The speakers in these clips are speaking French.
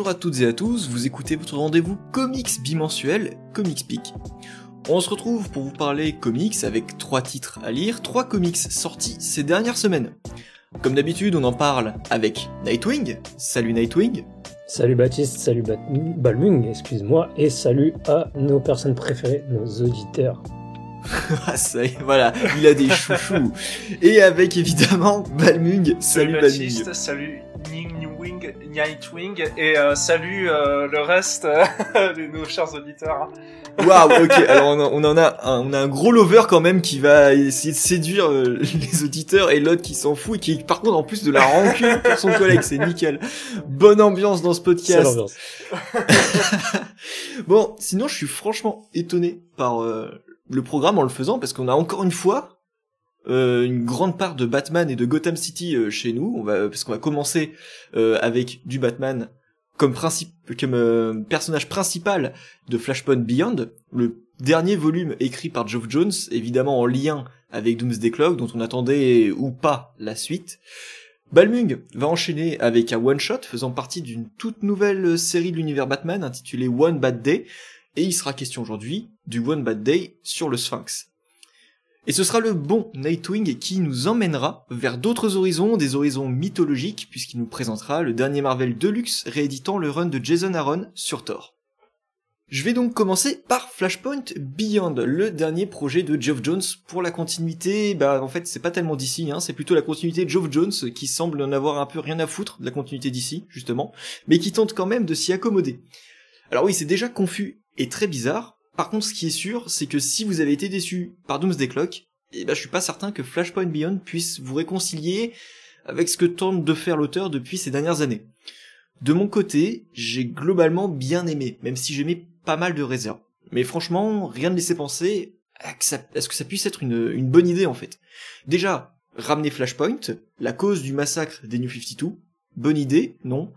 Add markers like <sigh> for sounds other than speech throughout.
Bonjour à toutes et à tous, vous écoutez votre rendez-vous comics bimensuel, Comics Peak. On se retrouve pour vous parler comics avec trois titres à lire, trois comics sortis ces dernières semaines. Comme d'habitude, on en parle avec Nightwing. Salut Nightwing. Salut Baptiste, salut Balmung, excuse-moi, et salut à nos personnes préférées, nos auditeurs. <laughs> ah ça voilà, il a des chouchous. Et avec évidemment Balmung. Salut, salut Baptiste, salut Wing, Nightwing, et euh, salut euh, le reste <laughs> de nos chers auditeurs. Waouh, ok, alors on, en a un, on a un gros lover quand même qui va essayer de séduire euh, <laughs> les auditeurs et l'autre qui s'en fout et qui par contre en plus de la rancune pour son collègue, c'est nickel. Bonne ambiance dans ce podcast. <laughs> bon, sinon je suis franchement étonné par le programme en le faisant parce qu'on a encore une fois euh, une grande part de Batman et de Gotham City euh, chez nous. On va parce qu'on va commencer euh, avec du Batman comme comme personnage principal de Flashpoint Beyond, le dernier volume écrit par Geoff Jones, évidemment en lien avec Doomsday Clock dont on attendait ou pas la suite. Balmung va enchaîner avec un one-shot faisant partie d'une toute nouvelle série de l'univers Batman intitulée One Bad Day, et il sera question aujourd'hui du One Bad Day sur le Sphinx. Et ce sera le bon Nightwing qui nous emmènera vers d'autres horizons, des horizons mythologiques, puisqu'il nous présentera le dernier Marvel Deluxe rééditant le run de Jason Aaron sur Thor. Je vais donc commencer par Flashpoint Beyond, le dernier projet de Geoff Jones pour la continuité. Bah en fait c'est pas tellement d'ici, hein, c'est plutôt la continuité de Geoff Jones qui semble en avoir un peu rien à foutre de la continuité d'ici justement, mais qui tente quand même de s'y accommoder. Alors oui c'est déjà confus et très bizarre, par contre, ce qui est sûr, c'est que si vous avez été déçu par Doomsday Clock, eh ben, je suis pas certain que Flashpoint Beyond puisse vous réconcilier avec ce que tente de faire l'auteur depuis ces dernières années. De mon côté, j'ai globalement bien aimé, même si j'aimais pas mal de réserves. Mais franchement, rien ne laissait penser à, ce que ça puisse être une, une bonne idée en fait. Déjà, ramener Flashpoint, la cause du massacre des New 52, bonne idée, non.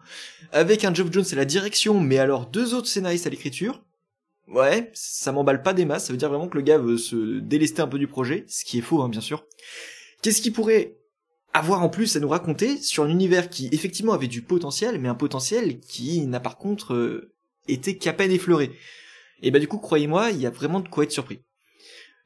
Avec un Geoff Jones à la direction, mais alors deux autres scénaristes à l'écriture, Ouais, ça m'emballe pas des masses, ça veut dire vraiment que le gars veut se délester un peu du projet, ce qui est faux, hein, bien sûr. Qu'est-ce qu'il pourrait avoir en plus à nous raconter sur un univers qui effectivement avait du potentiel, mais un potentiel qui n'a par contre euh, été qu'à peine effleuré. Et bah du coup, croyez-moi, il y a vraiment de quoi être surpris.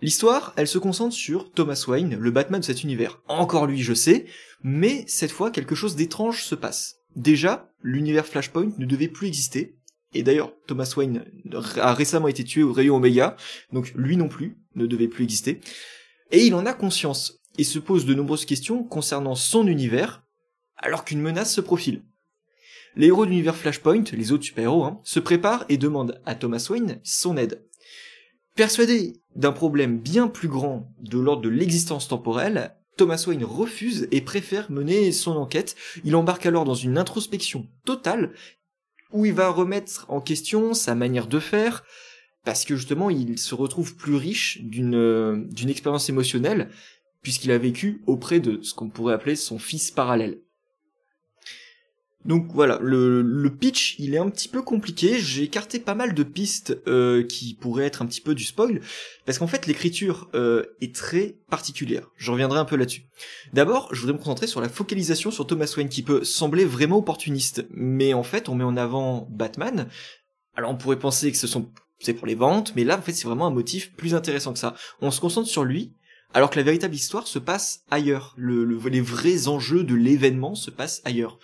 L'histoire, elle se concentre sur Thomas Wayne, le Batman de cet univers. Encore lui, je sais, mais cette fois, quelque chose d'étrange se passe. Déjà, l'univers Flashpoint ne devait plus exister, et d'ailleurs, Thomas Wayne a récemment été tué au rayon Omega, donc lui non plus ne devait plus exister. Et il en a conscience, et se pose de nombreuses questions concernant son univers, alors qu'une menace se profile. Les héros de l'univers Flashpoint, les autres super-héros, hein, se préparent et demandent à Thomas Wayne son aide. Persuadé d'un problème bien plus grand de l'ordre de l'existence temporelle, Thomas Wayne refuse et préfère mener son enquête. Il embarque alors dans une introspection totale où il va remettre en question sa manière de faire, parce que justement il se retrouve plus riche d'une euh, d'une expérience émotionnelle, puisqu'il a vécu auprès de ce qu'on pourrait appeler son fils parallèle. Donc voilà, le, pitch, il est un petit peu compliqué. J'ai écarté pas mal de pistes euh, qui pourraient être un petit peu du spoil, parce qu'en fait l'écriture euh, est très particulière. Je reviendrai un peu là-dessus. D'abord, je voudrais me concentrer sur la focalisation sur Thomas Wayne, qui peut sembler vraiment opportuniste, mais en fait on met en avant Batman. Alors on pourrait penser que ce sont c'est pour les ventes, mais là en fait c'est vraiment un motif plus intéressant que ça. On se concentre sur lui, alors que la véritable histoire se passe ailleurs. Le, les vrais enjeux de l'événement se passent ailleurs.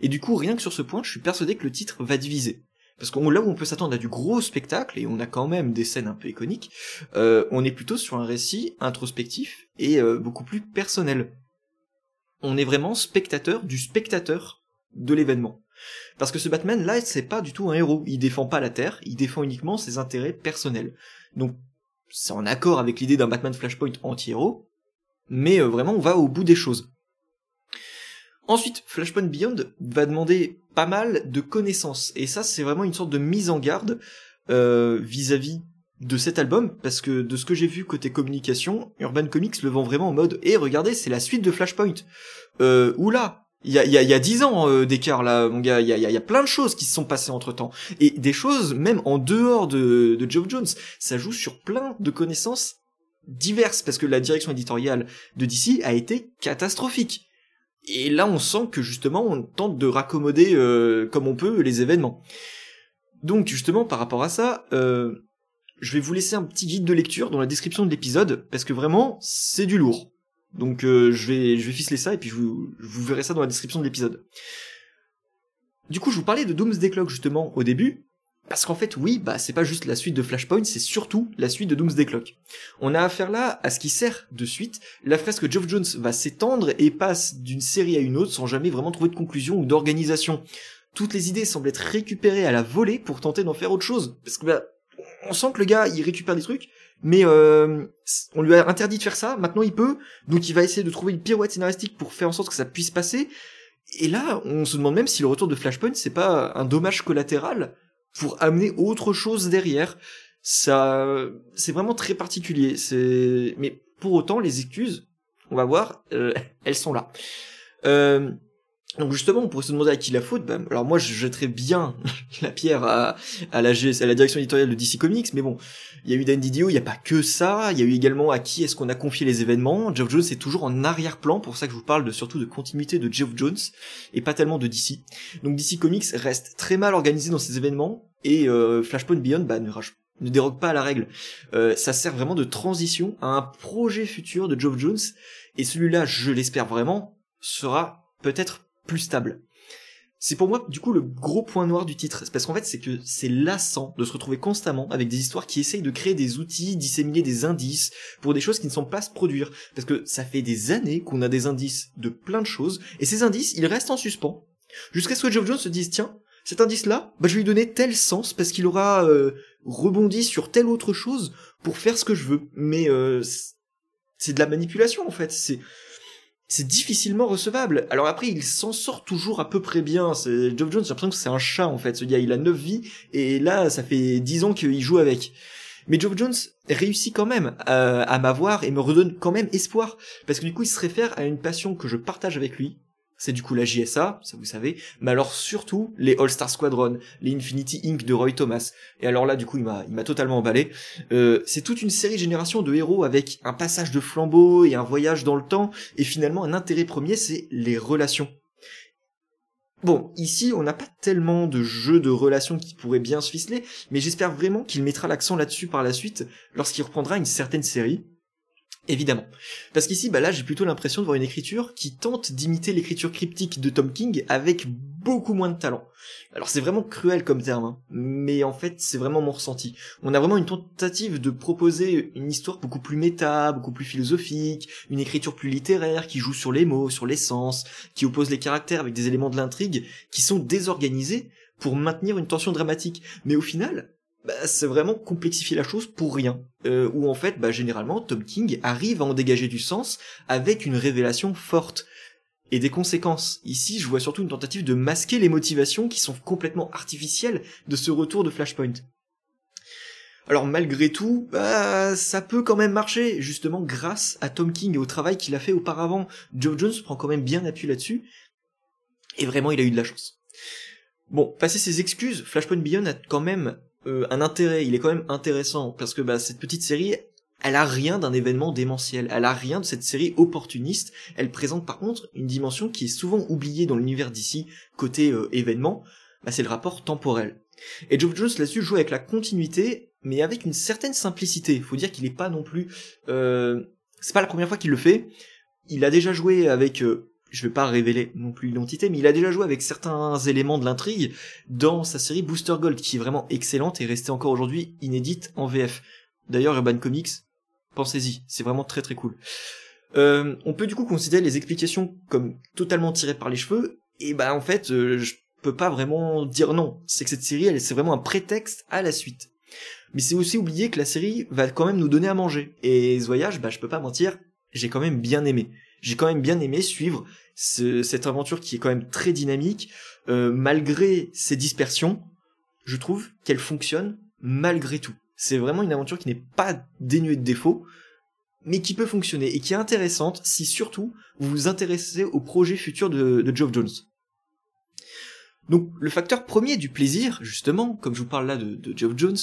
Et du coup, rien que sur ce point, je suis persuadé que le titre va diviser. Parce que là où on peut s'attendre à du gros spectacle, et on a quand même des scènes un peu iconiques, euh, on est plutôt sur un récit introspectif et euh, beaucoup plus personnel. On est vraiment spectateur du spectateur de l'événement. Parce que ce Batman là, c'est pas du tout un héros. Il défend pas la Terre, il défend uniquement ses intérêts personnels. Donc, c'est en accord avec l'idée d'un Batman Flashpoint anti-héros, mais euh, vraiment on va au bout des choses. Ensuite, Flashpoint Beyond va demander pas mal de connaissances, et ça c'est vraiment une sorte de mise en garde euh, vis-à-vis de cet album, parce que de ce que j'ai vu côté communication, Urban Comics le vend vraiment en mode « Eh, regardez, c'est la suite de Flashpoint euh, !» Oula il y a, y, a, 10 ans euh, d'écart là, mon gars, il y a, y a, plein de choses qui se sont passées entre-temps. Et des choses même en dehors de, de Geoff Jones. Ça joue sur plein de connaissances diverses, parce que la direction éditoriale de DC a été catastrophique Et là, on sent que justement, on tente de raccommoder euh, comme on peut les événements. Donc justement, par rapport à ça, euh, je vais vous laisser un petit guide de lecture dans la description de l'épisode, parce que vraiment, c'est du lourd. Donc euh, je vais je vais ficeler ça et puis je vous, vous verrez ça dans la description de l'épisode. Du coup, je vous parlais de Doomsday Clock justement au début, parce qu'en fait, oui, bah c'est pas juste la suite de Flashpoint, c'est surtout la suite de Doomsday Clock. On a affaire là à ce qui sert de suite. La fresque Geoff Jones va s'étendre et passe d'une série à une autre sans jamais vraiment trouver de conclusion ou d'organisation. Toutes les idées semblent être récupérées à la volée pour tenter d'en faire autre chose. Parce que bah, on sent que le gars, il récupère des trucs, mais euh, on lui a interdit de faire ça, maintenant il peut, donc il va essayer de trouver une pirouette scénaristique pour faire en sorte que ça puisse passer. Et là, on se demande même si le retour de Flashpoint, c'est pas un dommage collatéral pour amener autre chose derrière. Ça, c'est vraiment très particulier. C'est, mais pour autant, les excuses, on va voir, euh, <laughs> elles sont là. Euh, donc justement, on pourrait se demander à qui la faute. Ben, alors moi, je jetterais bien <laughs> la pierre à, à, la, à la direction éditoriale de DC Comics, mais bon, il y a eu Dan Didio, il n'y a pas que ça. Il y a eu également à qui est-ce qu'on a confié les événements. Geoff Jones est toujours en arrière-plan, pour ça que je vous parle de, surtout de continuité de Geoff Jones et pas tellement de DC. Donc DC Comics reste très mal organisé dans ces événements et euh, Flashpoint Beyond bah, ne, dérogue pas à la règle. Euh, ça sert vraiment de transition à un projet futur de Geoff Jones. Et celui-là, je l'espère vraiment, sera peut-être plus stable. C'est pour moi du coup le gros point noir du titre, parce qu'en fait c'est que c'est lassant de se retrouver constamment avec des histoires qui essayent de créer des outils, disséminer des indices pour des choses qui ne sont pas se produire, parce que ça fait des années qu'on a des indices de plein de choses, et ces indices ils restent en suspens, jusqu'à ce que Geoff Jones se dise tiens, cet indice-là, bah, je vais lui donner tel sens parce qu'il aura euh, rebondi sur telle autre chose pour faire ce que je veux. Mais euh, c'est de la manipulation en fait. C'est c'est difficilement recevable. Alors après, il s'en sort toujours à peu près bien. C'est Jones, j'ai l'impression que c'est un chat en fait. Ce gars, il a 9 vies et là, ça fait 10 ans qu'il joue avec. Mais Geoff Jones réussit quand même à, à m'avoir et me redonne quand même espoir parce que du coup, il se réfère à une passion que je partage avec lui, c'est du coup la JSA, ça vous savez, mais alors surtout les All Star Squadron, les Infinity Inc. de Roy Thomas. Et alors là, du coup, il m'a, il m'a totalement emballé. Euh, c'est toute une série génération de héros avec un passage de flambeau et un voyage dans le temps, et finalement un intérêt premier, c'est les relations. Bon, ici, on n'a pas tellement de jeux de relations qui pourraient bien se ficeler, mais j'espère vraiment qu'il mettra l'accent là-dessus par la suite lorsqu'il reprendra une certaine série Évidemment. Parce qu'ici, bah là, j'ai plutôt l'impression de voir une écriture qui tente d'imiter l'écriture cryptique de Tom King avec beaucoup moins de talent. Alors c'est vraiment cruel comme terme, hein, mais en fait c'est vraiment mon ressenti. On a vraiment une tentative de proposer une histoire beaucoup plus méta, beaucoup plus philosophique, une écriture plus littéraire qui joue sur les mots, sur les sens, qui oppose les caractères avec des éléments de l'intrigue qui sont désorganisés pour maintenir une tension dramatique. Mais au final, bah, c'est vraiment complexifier la chose pour rien. Euh, où en fait, bah, généralement, Tom King arrive à en dégager du sens avec une révélation forte et des conséquences. Ici, je vois surtout une tentative de masquer les motivations qui sont complètement artificielles de ce retour de Flashpoint. Alors malgré tout, bah, ça peut quand même marcher, justement grâce à Tom King et au travail qu'il a fait auparavant. Joe Jones prend quand même bien appui là-dessus, et vraiment il a eu de la chance. Bon, passer ses excuses, Flashpoint Beyond a quand même euh, un intérêt, il est quand même intéressant parce que bah, cette petite série, elle a rien d'un événement démentiel, elle a rien de cette série opportuniste, elle présente par contre une dimension qui est souvent oubliée dans l'univers d'ici, côté euh, événement, bah, c'est le rapport temporel. Et Geoff Jones là-dessus joue avec la continuité, mais avec une certaine simplicité. Faut dire qu'il est pas non plus... Euh... C'est pas la première fois qu'il le fait. Il a déjà joué avec euh, je vais pas révéler non plus l'identité, mais il a déjà joué avec certains éléments de l'intrigue dans sa série Booster Gold, qui est vraiment excellente et restée encore aujourd'hui inédite en VF. D'ailleurs, Urban Comics, pensez-y, c'est vraiment très très cool. Euh, on peut du coup considérer les explications comme totalement tirées par les cheveux, et bah en fait, euh, je peux pas vraiment dire non. C'est que cette série, c'est vraiment un prétexte à la suite. Mais c'est aussi oublier que la série va quand même nous donner à manger. Et ce voyage, bah je peux pas mentir, j'ai quand même bien aimé j'ai quand même bien aimé suivre cette aventure qui est quand même très dynamique, euh, malgré ses dispersions, je trouve qu'elle fonctionne malgré tout. C'est vraiment une aventure qui n'est pas dénuée de défauts, mais qui peut fonctionner et qui est intéressante si surtout vous vous intéressez au projet futur de, de Geoff Jones. Donc le facteur premier du plaisir, justement, comme je vous parle là de, de Geoff Jones,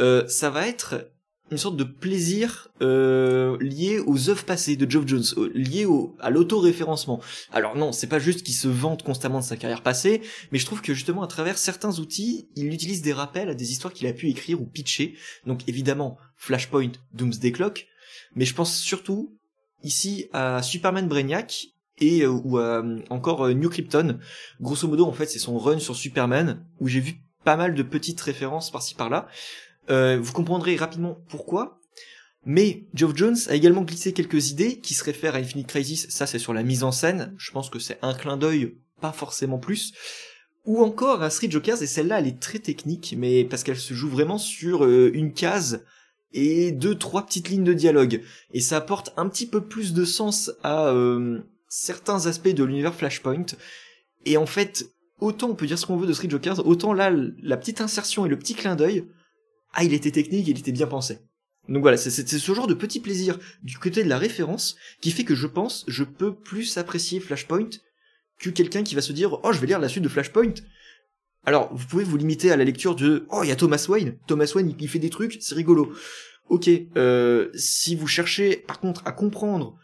euh, ça va être une sorte de plaisir euh, lié aux œuvres passées de Geoff Jones, euh, lié au, à l'auto-référencement. Alors non, c'est pas juste qu'il se vante constamment de sa carrière passée, mais je trouve que justement à travers certains outils, il utilise des rappels à des histoires qu'il a pu écrire ou pitcher. Donc évidemment, Flashpoint, Doomsday Clock, mais je pense surtout ici à Superman Brainiac et euh, ou à, encore New Krypton. Grosso modo, en fait, c'est son run sur Superman où j'ai vu pas mal de petites références par-ci par-là. Euh, vous comprendrez rapidement pourquoi. Mais Geoff Jones a également glissé quelques idées qui se réfèrent à Infinite Crisis. Ça, c'est sur la mise en scène. Je pense que c'est un clin d'œil, pas forcément plus. Ou encore à Street Jokers, et celle-là, elle est très technique, mais parce qu'elle se joue vraiment sur euh, une case et deux, trois petites lignes de dialogue. Et ça apporte un petit peu plus de sens à euh, certains aspects de l'univers Flashpoint. Et en fait, autant on peut dire ce qu'on veut de Street Jokers, autant là, la petite insertion et le petit clin d'œil, ah, il était technique, il était bien pensé. Donc voilà, c'est ce genre de petit plaisir du côté de la référence qui fait que je pense je peux plus apprécier Flashpoint que quelqu'un qui va se dire oh je vais lire la suite de Flashpoint. Alors vous pouvez vous limiter à la lecture de oh il y a Thomas Wayne, Thomas Wayne il fait des trucs, c'est rigolo. Ok, euh, si vous cherchez par contre à comprendre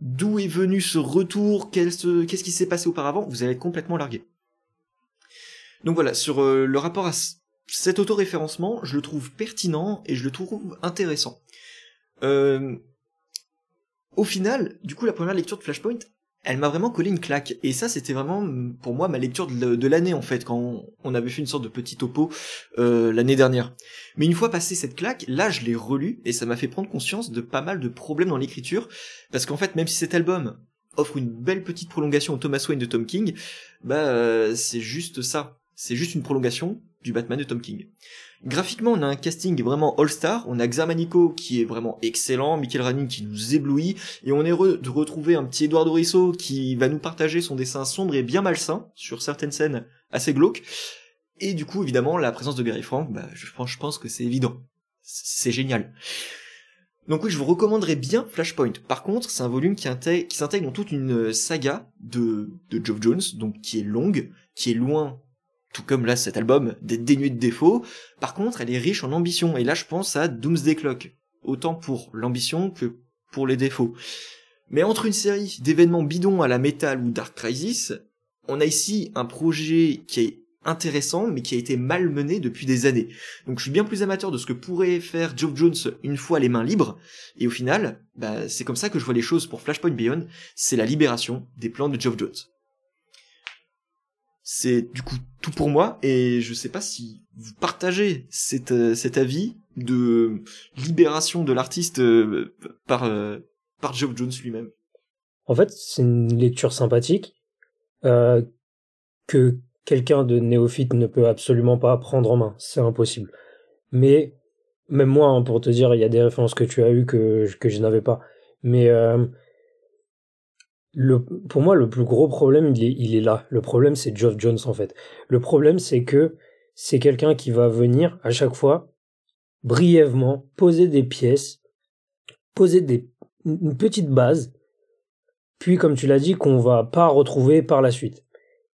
d'où est venu ce retour, qu'est-ce qui s'est passé auparavant, vous allez être complètement largué. Donc voilà, sur euh, le rapport à cet autoréférencement, je le trouve pertinent et je le trouve intéressant. Euh, au final, du coup, la première lecture de Flashpoint, elle m'a vraiment collé une claque. Et ça, c'était vraiment pour moi ma lecture de l'année en fait, quand on avait fait une sorte de petit topo euh, l'année dernière. Mais une fois passé cette claque, là, je l'ai relu et ça m'a fait prendre conscience de pas mal de problèmes dans l'écriture, parce qu'en fait, même si cet album offre une belle petite prolongation au Thomas Wayne de Tom King, bah euh, c'est juste ça. C'est juste une prolongation du Batman de Tom King. Graphiquement, on a un casting vraiment all-star. On a Xamanico qui est vraiment excellent, Michael Ranning qui nous éblouit, et on est heureux de retrouver un petit Edouard Dorisso qui va nous partager son dessin sombre et bien malsain sur certaines scènes assez glauques. Et du coup, évidemment, la présence de Gary Frank, bah, je, pense que c'est évident. C'est génial. Donc oui, je vous recommanderais bien Flashpoint. Par contre, c'est un volume qui, qui s'intègre dans toute une saga de, de Geoff Jones, donc qui est longue, qui est loin tout comme là cet album, d'être dénué de défauts. Par contre, elle est riche en ambition, et là je pense à Doomsday Clock, autant pour l'ambition que pour les défauts. Mais entre une série d'événements bidons à la Metal ou Dark Crisis, on a ici un projet qui est intéressant, mais qui a été mal mené depuis des années. Donc je suis bien plus amateur de ce que pourrait faire Geoff Jones une fois les mains libres, et au final, bah, c'est comme ça que je vois les choses pour Flashpoint Beyond, c'est la libération des plans de Geoff Jones. C'est du coup pour moi et je sais pas si vous partagez cet, euh, cet avis de libération de l'artiste euh, par, euh, par Geoff Jones lui-même. En fait, c'est une lecture sympathique que quelqu'un de néophyte ne peut absolument pas prendre en main. C'est impossible. Mais même moi, hein, pour te dire, il y a des références que tu as eues que, que je n'avais pas. Mais pour moi, le plus gros problème, il est, là. Le problème, c'est Geoff Jones, en fait. Le problème, c'est que c'est quelqu'un qui va venir à chaque fois, brièvement, poser des pièces, poser des, une petite base, puis, comme tu l'as dit, qu'on va pas retrouver par la suite.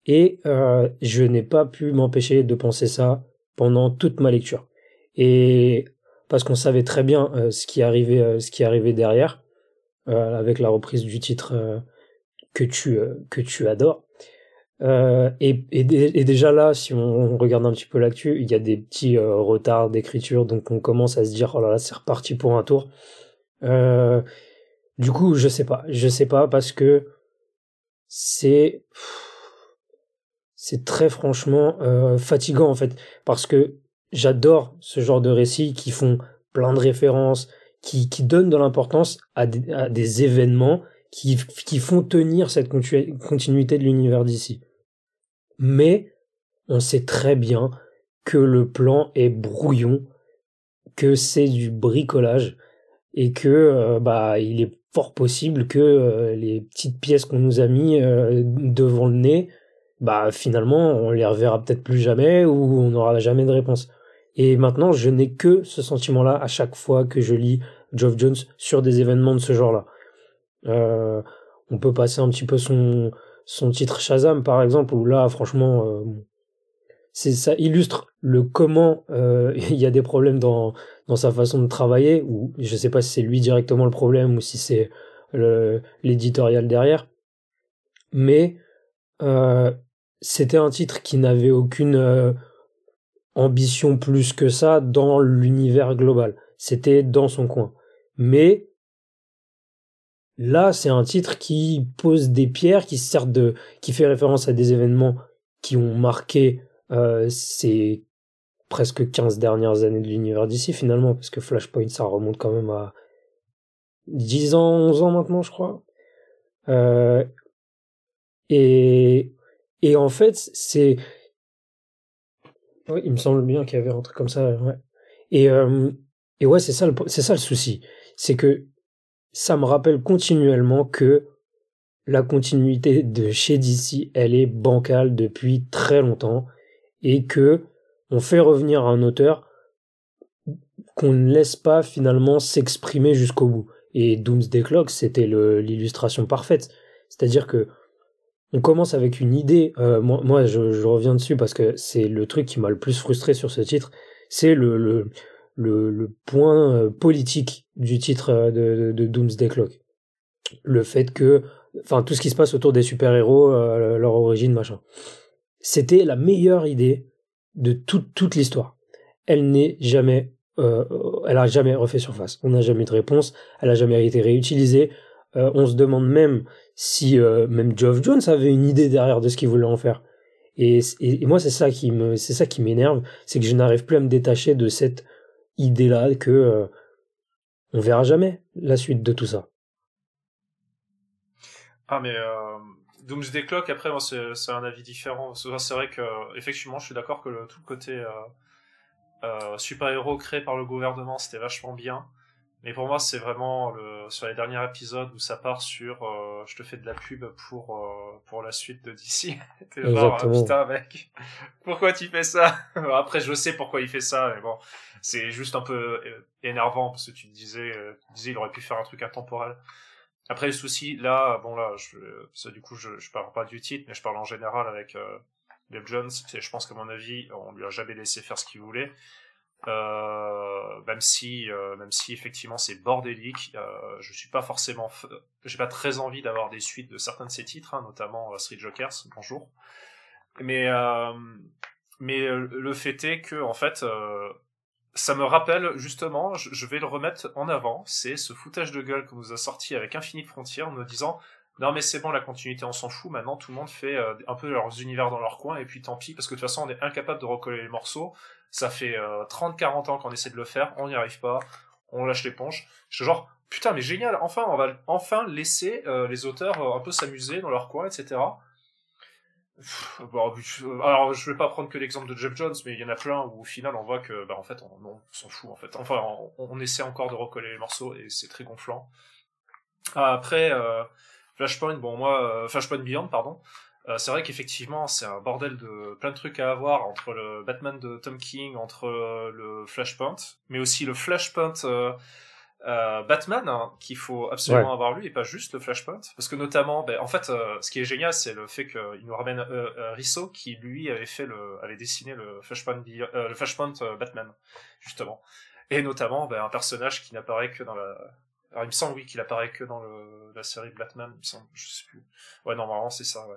Et euh, je n'ai pas pu m'empêcher de penser ça pendant toute ma lecture. Et parce qu'on savait très bien euh, ce qui arrivait, euh, ce qui arrivait derrière, avec la reprise du titre que tu, euh, que tu adores. Euh, et, et, déjà là, si on, regarde un petit peu l'actu, il y a des petits euh, retards d'écriture, donc on commence à se dire oh là là, c'est reparti pour un tour. du coup, je sais pas, je sais pas parce que c'est c'est très franchement fatigant en fait, parce que j'adore ce genre de récits qui font plein de références, qui, qui donnent de l'importance à, à des événements qui, font tenir cette continuité de l'univers d'ici. Mais on sait très bien que le plan est brouillon, que c'est du bricolage et que euh, bah il est fort possible que euh, les petites pièces qu'on nous a mis euh, devant le nez, bah finalement on les reverra peut-être plus jamais ou on n'aura jamais de réponse. Et maintenant, je n'ai que ce sentiment-là à chaque fois que je lis Geoff Jones sur des événements de ce genre-là. Euh, on peut passer un petit peu son, son titre Shazam par exemple, où là franchement euh, c'est ça illustre le comment euh, <laughs> il y a des problèmes dans dans sa façon de travailler ou je sais pas si c'est lui directement le problème ou si c'est l'éditorial derrière. Mais euh, c'était un titre qui n'avait aucune euh, ambition plus que ça dans l'univers global. C'était dans son coin. Mais là c'est un titre qui pose des pierres qui sert de qui fait référence à des événements qui ont marqué euh, ces presque 15 dernières années de l'univers d'ici finalement, parce que Flashpoint ça remonte quand même à 10 ans, 11 ans maintenant je crois. Euh, et, et en fait c'est... Oui, il me semble bien qu'il y avait un truc comme ça. Euh, et ouais, c'est ça, c'est ça le souci. C'est que ça me rappelle continuellement que la continuité de chez DC, elle est bancale depuis très longtemps et que on fait revenir un auteur qu'on ne laisse pas finalement s'exprimer jusqu'au bout. Et Doomsday Clock, c'était l'illustration parfaite. C'est-à-dire que on commence avec une idée. Euh, moi, je, reviens dessus parce que c'est le truc qui m'a le plus frustré sur ce titre. C'est le, point euh, politique du titre euh, de, Doomsday Clock. Le fait que, enfin, tout ce qui se passe autour des super-héros, leur origine, machin. C'était la meilleure idée de toute, l'histoire. Elle n'est jamais, euh, elle a jamais refait surface. On n'a jamais eu de réponse. Elle a jamais été réutilisée. Euh, on se demande même si euh, même Geoff Jones avait une idée derrière de ce qu'il voulait en faire. Et, et, moi, c'est ça qui me, c'est ça qui m'énerve, c'est que je n'arrive plus à me détacher de cette idée-là que euh, on verra jamais la suite de tout ça. Ah mais euh, Doomsday Clock, après, moi, c'est un avis différent. C'est vrai que, effectivement, je suis d'accord que le, tout le côté euh, euh, super-héros créé par le gouvernement, c'était vachement bien. Mais pour moi, c'est vraiment le, sur les derniers épisodes où ça part sur euh, je te fais de la pub pour, euh, pour la suite de DC. <laughs> T'es genre, putain, mec, pourquoi tu fais ça? <laughs> Après, je sais pourquoi il fait ça, mais bon, c'est juste un peu euh, énervant parce que tu disais, tu disais il aurait pu faire un truc intemporel. Après, le souci, là, bon, là, je, ça, du coup, je, je parle pas du titre, mais je parle en général avec euh, Jones. Je pense qu'à mon avis, on lui a jamais laissé faire ce qu'il voulait. Euh, même si, euh, même si effectivement c'est bordélique, euh, je suis pas forcément, j'ai pas très envie d'avoir des suites de certains de ses titres, hein, notamment Street Jokers, bonjour. Mais, mais le fait est que en fait, ça me rappelle justement, je, vais le remettre en avant, c'est ce foutage de gueule qu'on nous a sorti avec Infinite Frontier en nous disant non mais c'est bon la continuité on s'en fout maintenant tout le monde fait un peu leurs univers dans leur coin et puis tant pis parce que de toute façon on est incapable de recoller les morceaux ça fait 30-40 euh, ans qu'on essaie de le faire on n'y arrive pas on lâche l'éponge je suis genre putain mais génial enfin on va enfin laisser euh, les auteurs un peu s'amuser dans leur coin etc Bon, alors, je vais pas prendre que l'exemple de Jeff Jones, mais il y en a plein où au final on voit que, bah, en fait, on, s'en fout, en fait. Enfin, on, essaie encore de recoller les morceaux et c'est très gonflant. Après, euh, Flashpoint, bon, moi, euh, Flashpoint Beyond, pardon. Euh, c'est vrai qu'effectivement, c'est un bordel de plein de trucs à avoir entre le Batman de Tom King, entre le Flashpoint, mais aussi le Flashpoint euh, Batman hein, qu'il faut absolument avoir lu et pas juste le Flashpoint. Parce que notamment ben, en fait euh, ce qui est génial c'est le fait qu'il nous ramène euh, euh Risso qui lui avait fait le avait dessiné le Flashpoint le Flashpoint Batman justement. Et notamment ben, un personnage qui n'apparaît que dans la alors il me semble oui qu'il apparaît que dans la série Batman il me semble je sais plus ouais normalement c'est ça ouais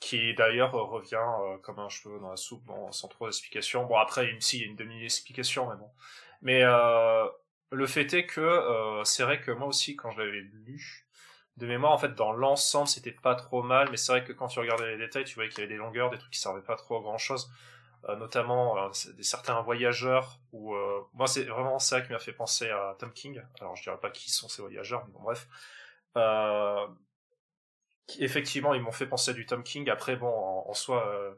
qui d'ailleurs revient comme un cheveu dans la soupe, bon, sans trop d'explications. Bon après, si il y a une demi-explication, mais bon. Mais euh, le fait est que euh, c'est vrai que moi aussi, quand je l'avais lu, de mémoire, en fait, dans l'ensemble, c'était pas trop mal, mais c'est vrai que quand tu regardais les détails, tu voyais qu'il y avait des longueurs, des trucs qui servaient pas trop à grand chose. Euh, notamment euh, des certains voyageurs ou euh, moi c'est vraiment ça qui m'a fait penser à Tom King. Alors je dirais pas qui sont ces voyageurs mais bon bref. Effectivement ils m'ont fait penser à du Tom King. Après bon en, soi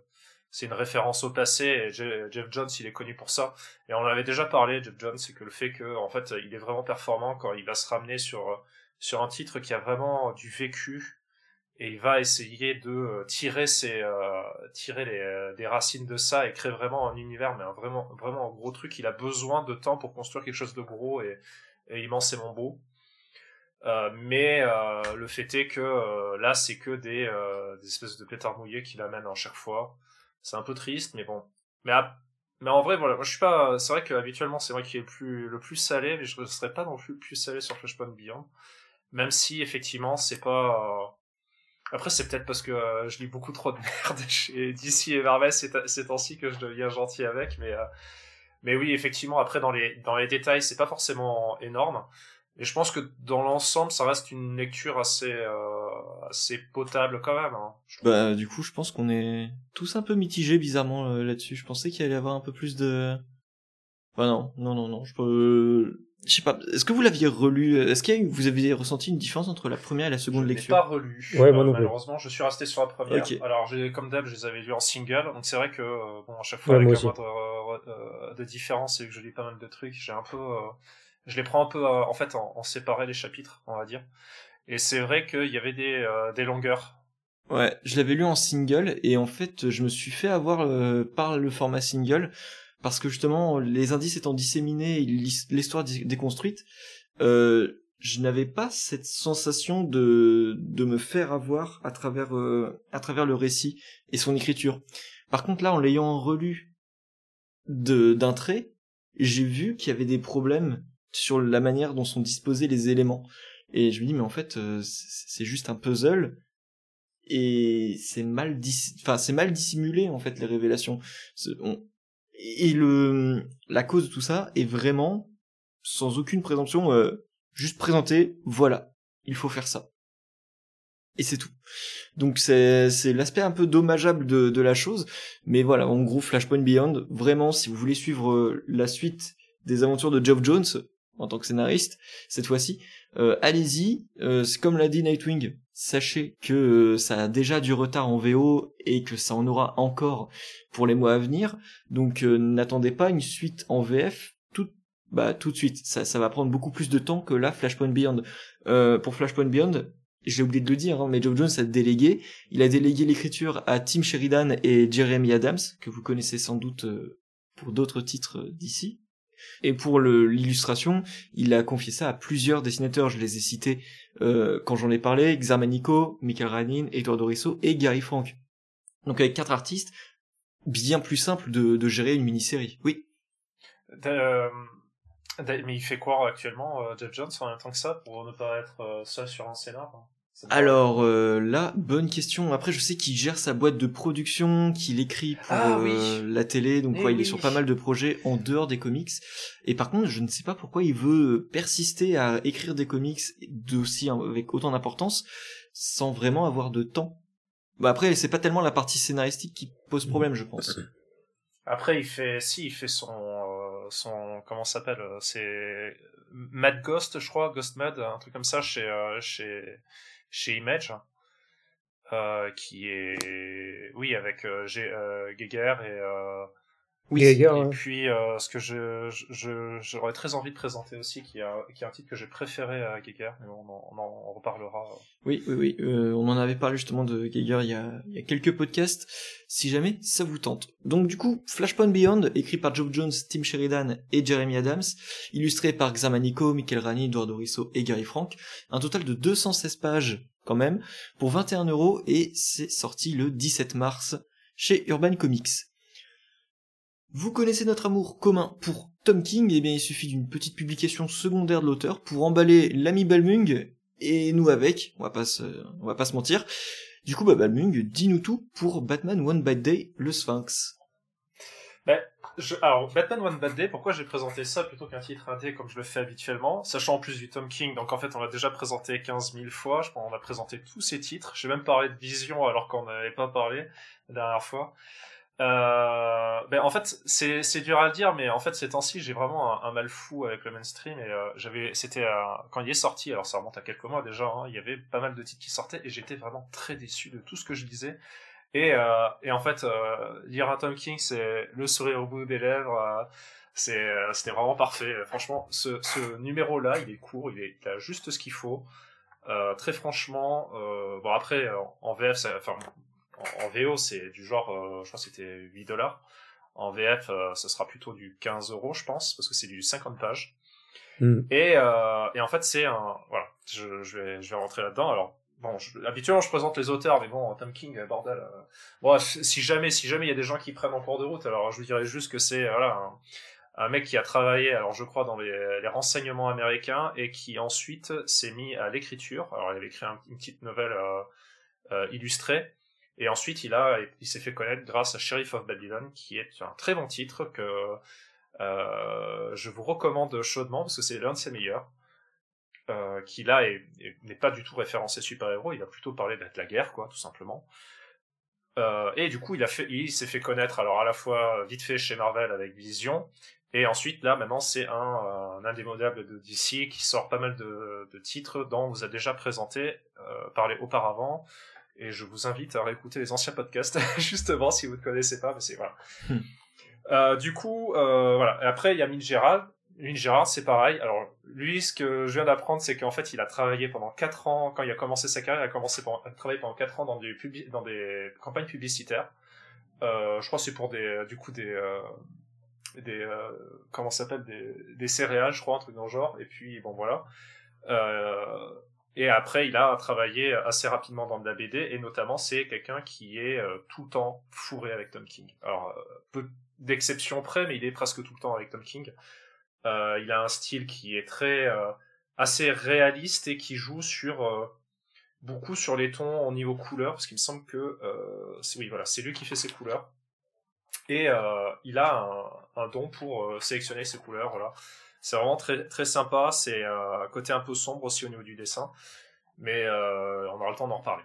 c'est une référence au passé et Jeff Jones il est connu pour ça. Et on avait déjà parlé Jeff Jones c'est que le fait que en fait il est vraiment performant quand il va se ramener sur sur un titre qui a vraiment du vécu et il va essayer de euh, tirer euh, tirer les, euh, des racines de ça et créer vraiment un univers mais un vraiment vraiment un gros truc il a besoin de temps pour construire quelque chose de gros et, et immensément beau mais le fait est que là c'est que des, espèces de pétards mouillés qu'il amène à chaque fois c'est un peu triste, mais bon. Mais, mais en vrai, voilà, moi je suis pas. C'est vrai qu'habituellement, c'est vrai qu'il est le plus, le plus salé, mais je ne serais pas non plus le plus salé sur Flashpoint Beyond. Même si, effectivement, c'est pas. Après, c'est peut-être parce que euh, je lis beaucoup trop de <laughs> merde chez DC et Marvel ces temps-ci que je deviens gentil avec, mais. Euh, mais oui, effectivement, après, dans les, dans les détails, c'est pas forcément énorme. Et je pense que dans l'ensemble, ça reste une lecture assez, euh, assez potable quand même. Hein, bah, du coup, je pense qu'on est tous un peu mitigés bizarrement euh, là-dessus. Je pensais qu'il allait y avoir un peu plus de. Bah non, non, non, non. Je peux. Je sais pas. Est-ce que vous l'aviez relu Est-ce que vous avez ressenti une différence entre la première et la seconde je lecture pas relu. Ouais, moi euh, malheureusement, je suis resté sur la première. Alors, comme d'hab, je les avais lus en single. Donc c'est vrai que bon, à chaque fois, avec un moindre de différence et que je lis pas mal de trucs, j'ai un peu je les prends un peu euh, en fait en, en séparé les chapitres, on va dire. Et c'est vrai qu'il y avait des, euh, des longueurs. Ouais, je l'avais lu en single et en fait je me suis fait avoir euh, par le format single parce que justement les indices étant disséminés l'histoire déconstruite, euh, je n'avais pas cette sensation de de me faire avoir à travers à travers le récit et son écriture. Par contre là en l'ayant relu de d'un trait, j'ai vu qu'il y avait des problèmes sur la manière dont sont disposés les éléments. Et je me dis, mais en fait, euh, c'est juste un puzzle et c'est mal, enfin, c'est mal dissimulé en fait les révélations. Et le la cause de tout ça est vraiment sans aucune présomption, euh, juste présenter, voilà, il faut faire ça. Et c'est tout. Donc c'est c'est l'aspect un peu dommageable de de la chose, mais voilà, en gros Flashpoint Beyond, vraiment si vous voulez suivre euh, la suite des aventures de Geoff Jones, en tant que scénariste cette fois-ci. Euh, allez-y, euh, comme l'a dit Nightwing, sachez que euh, ça a déjà du retard en VO et que ça en aura encore pour les mois à venir. Donc n'attendez pas une suite en VF tout, bah, tout de suite. Ça, va prendre beaucoup plus de temps que là Flashpoint Beyond. pour Flashpoint Beyond, j'ai oublié de le dire, hein, mais Joe Jones a délégué. Il a délégué l'écriture à Tim Sheridan et Jeremy Adams, que vous connaissez sans doute pour d'autres titres d'ici. Et pour l'illustration, il a confié ça à plusieurs dessinateurs. Je les ai cités euh, quand j'en ai parlé Xarmanico, Michael Ranin, Eduardo Risso et Gary Frank. Donc avec quatre artistes, bien plus simple de, gérer une mini-série. Oui. Euh, mais il fait quoi actuellement, euh, Jeff Jones, en même temps que ça, pour ne pas être seul sur un scénar hein alors euh, là, bonne question. Après, je sais qu'il gère sa boîte de production, qu'il écrit pour ah euh, la télé, donc eh il est sur pas mal de projets en dehors des comics. Et par contre, je ne sais pas pourquoi il veut persister à écrire des comics d'aussi avec autant d'importance sans vraiment avoir de temps. Bah après, c'est pas tellement la partie scénaristique qui pose problème, je pense. Après, il fait, si, il fait son, euh, son, comment s'appelle, c'est Mad Ghost, je crois, Ghost Mad, un truc comme ça chez, chez chez Image, euh, qui est, oui, avec euh, euh, Geiger et oui, et puis euh, ce que je j'aurais très envie de présenter aussi, qui est un, qui est un titre que j'ai préféré à Geiger, mais on en, on en reparlera. Oui, oui, oui, euh, on en avait parlé justement de Geiger il y a, il y a quelques podcasts, si jamais ça vous tente. Donc du coup, Flashpoint Beyond, écrit par Joe Jones, Tim Sheridan et Jeremy Adams, illustré par Xamanico, Michael Rani, Eduardo Risso et Gary Frank, un total de 216 pages quand même, pour 21 euros, et c'est sorti le 17 mars chez Urban Comics. Vous connaissez notre amour commun pour Tom King, eh bien il suffit d'une petite publication secondaire de l'auteur pour emballer l'ami Balmung et nous avec, on va pas se, on va pas se mentir. Du coup, bah, Balmung, dis-nous tout pour Batman One Bad Day, le Sphinx. Ben, alors, Batman One Bad Day, pourquoi j'ai présenté ça plutôt qu'un titre indé comme je le fais habituellement, sachant en plus du Tom King, donc en fait on l'a déjà présenté 15 000 fois, je pense on a présenté tous ces titres, j'ai même parlé de Vision alors qu'on n'avait pas parlé la dernière fois. Euh, ben en fait, c'est c'est dur à le dire, mais en fait ces temps-ci, j'ai vraiment un, mal fou avec le mainstream et euh, j'avais, c'était euh, quand il est sorti, alors ça remonte à quelques mois déjà, hein, il y avait pas mal de titres qui sortaient et j'étais vraiment très déçu de tout ce que je lisais. Et euh, et en fait, lire un Tom King, c'est le sourire au bout des lèvres. c'est c'était vraiment parfait. Franchement, ce ce numéro-là, il est court, il, est, il a juste ce qu'il faut. très franchement, bon après en VF, ça, enfin en, VO, c'est du genre, euh, je crois que c'était 8 dollars. En VF, euh, ce sera plutôt du 15 euros, je pense, parce que c'est du 50 pages. Hmm. Et, euh, et en fait, c'est un, voilà, je, je, vais, je vais rentrer là-dedans. Alors, bon, habituellement je présente les auteurs, mais bon, Tom King, bordel. bon, si jamais, si jamais il y a des gens qui prennent en cours de route, alors je vous dirais juste que c'est voilà un, mec qui a travaillé, alors je crois dans les, les renseignements américains et qui ensuite s'est mis à l'écriture. Alors il avait écrit une petite nouvelle illustrée et ensuite, il a, il s'est fait connaître grâce à Sheriff of Babylon, qui est un très bon titre que euh, je vous recommande chaudement parce que c'est l'un de ses meilleurs. Euh, qui là n'est pas du tout référencé super-héros, il a plutôt parlé d'être la guerre, quoi, tout simplement. Euh, et du coup, il a fait, il s'est fait connaître alors à la fois vite fait chez Marvel avec Vision, et ensuite là maintenant c'est un, un indémodable de DC qui sort pas mal de, de titres dont on vous a déjà présenté, parlé auparavant et je vous invite à réécouter les anciens podcasts <laughs> justement si vous ne connaissez pas mais c'est voilà. Hmm. euh, du coup euh, voilà. Et après il y a Min Gérard Min Gérard c'est pareil. Alors lui ce que je viens d'apprendre c'est qu'en fait il a travaillé pendant 4 ans quand il a commencé sa carrière il a commencé à travailler pendant 4 ans dans des dans des campagnes publicitaires. Euh, je crois que c'est pour des du coup des euh, des comment ça s'appelle des, des céréales je crois un truc dans le genre. Et puis bon voilà. Euh, et après, il a travaillé assez rapidement dans de la BD, et notamment, c'est quelqu'un qui est euh, tout le temps fourré avec Tom King. Alors, euh, peu d'exceptions près, mais il est presque tout le temps avec Tom King. Euh, il a un style qui est très assez réaliste et qui joue sur beaucoup sur les tons au niveau couleur, parce qu'il me semble que c'est oui, voilà, c'est lui qui fait ses couleurs. Et il a un, un don pour sélectionner ses couleurs, voilà. C'est vraiment très, très sympa. C'est euh, un côté un peu sombre aussi au niveau du dessin. Mais euh, on aura le temps d'en reparler.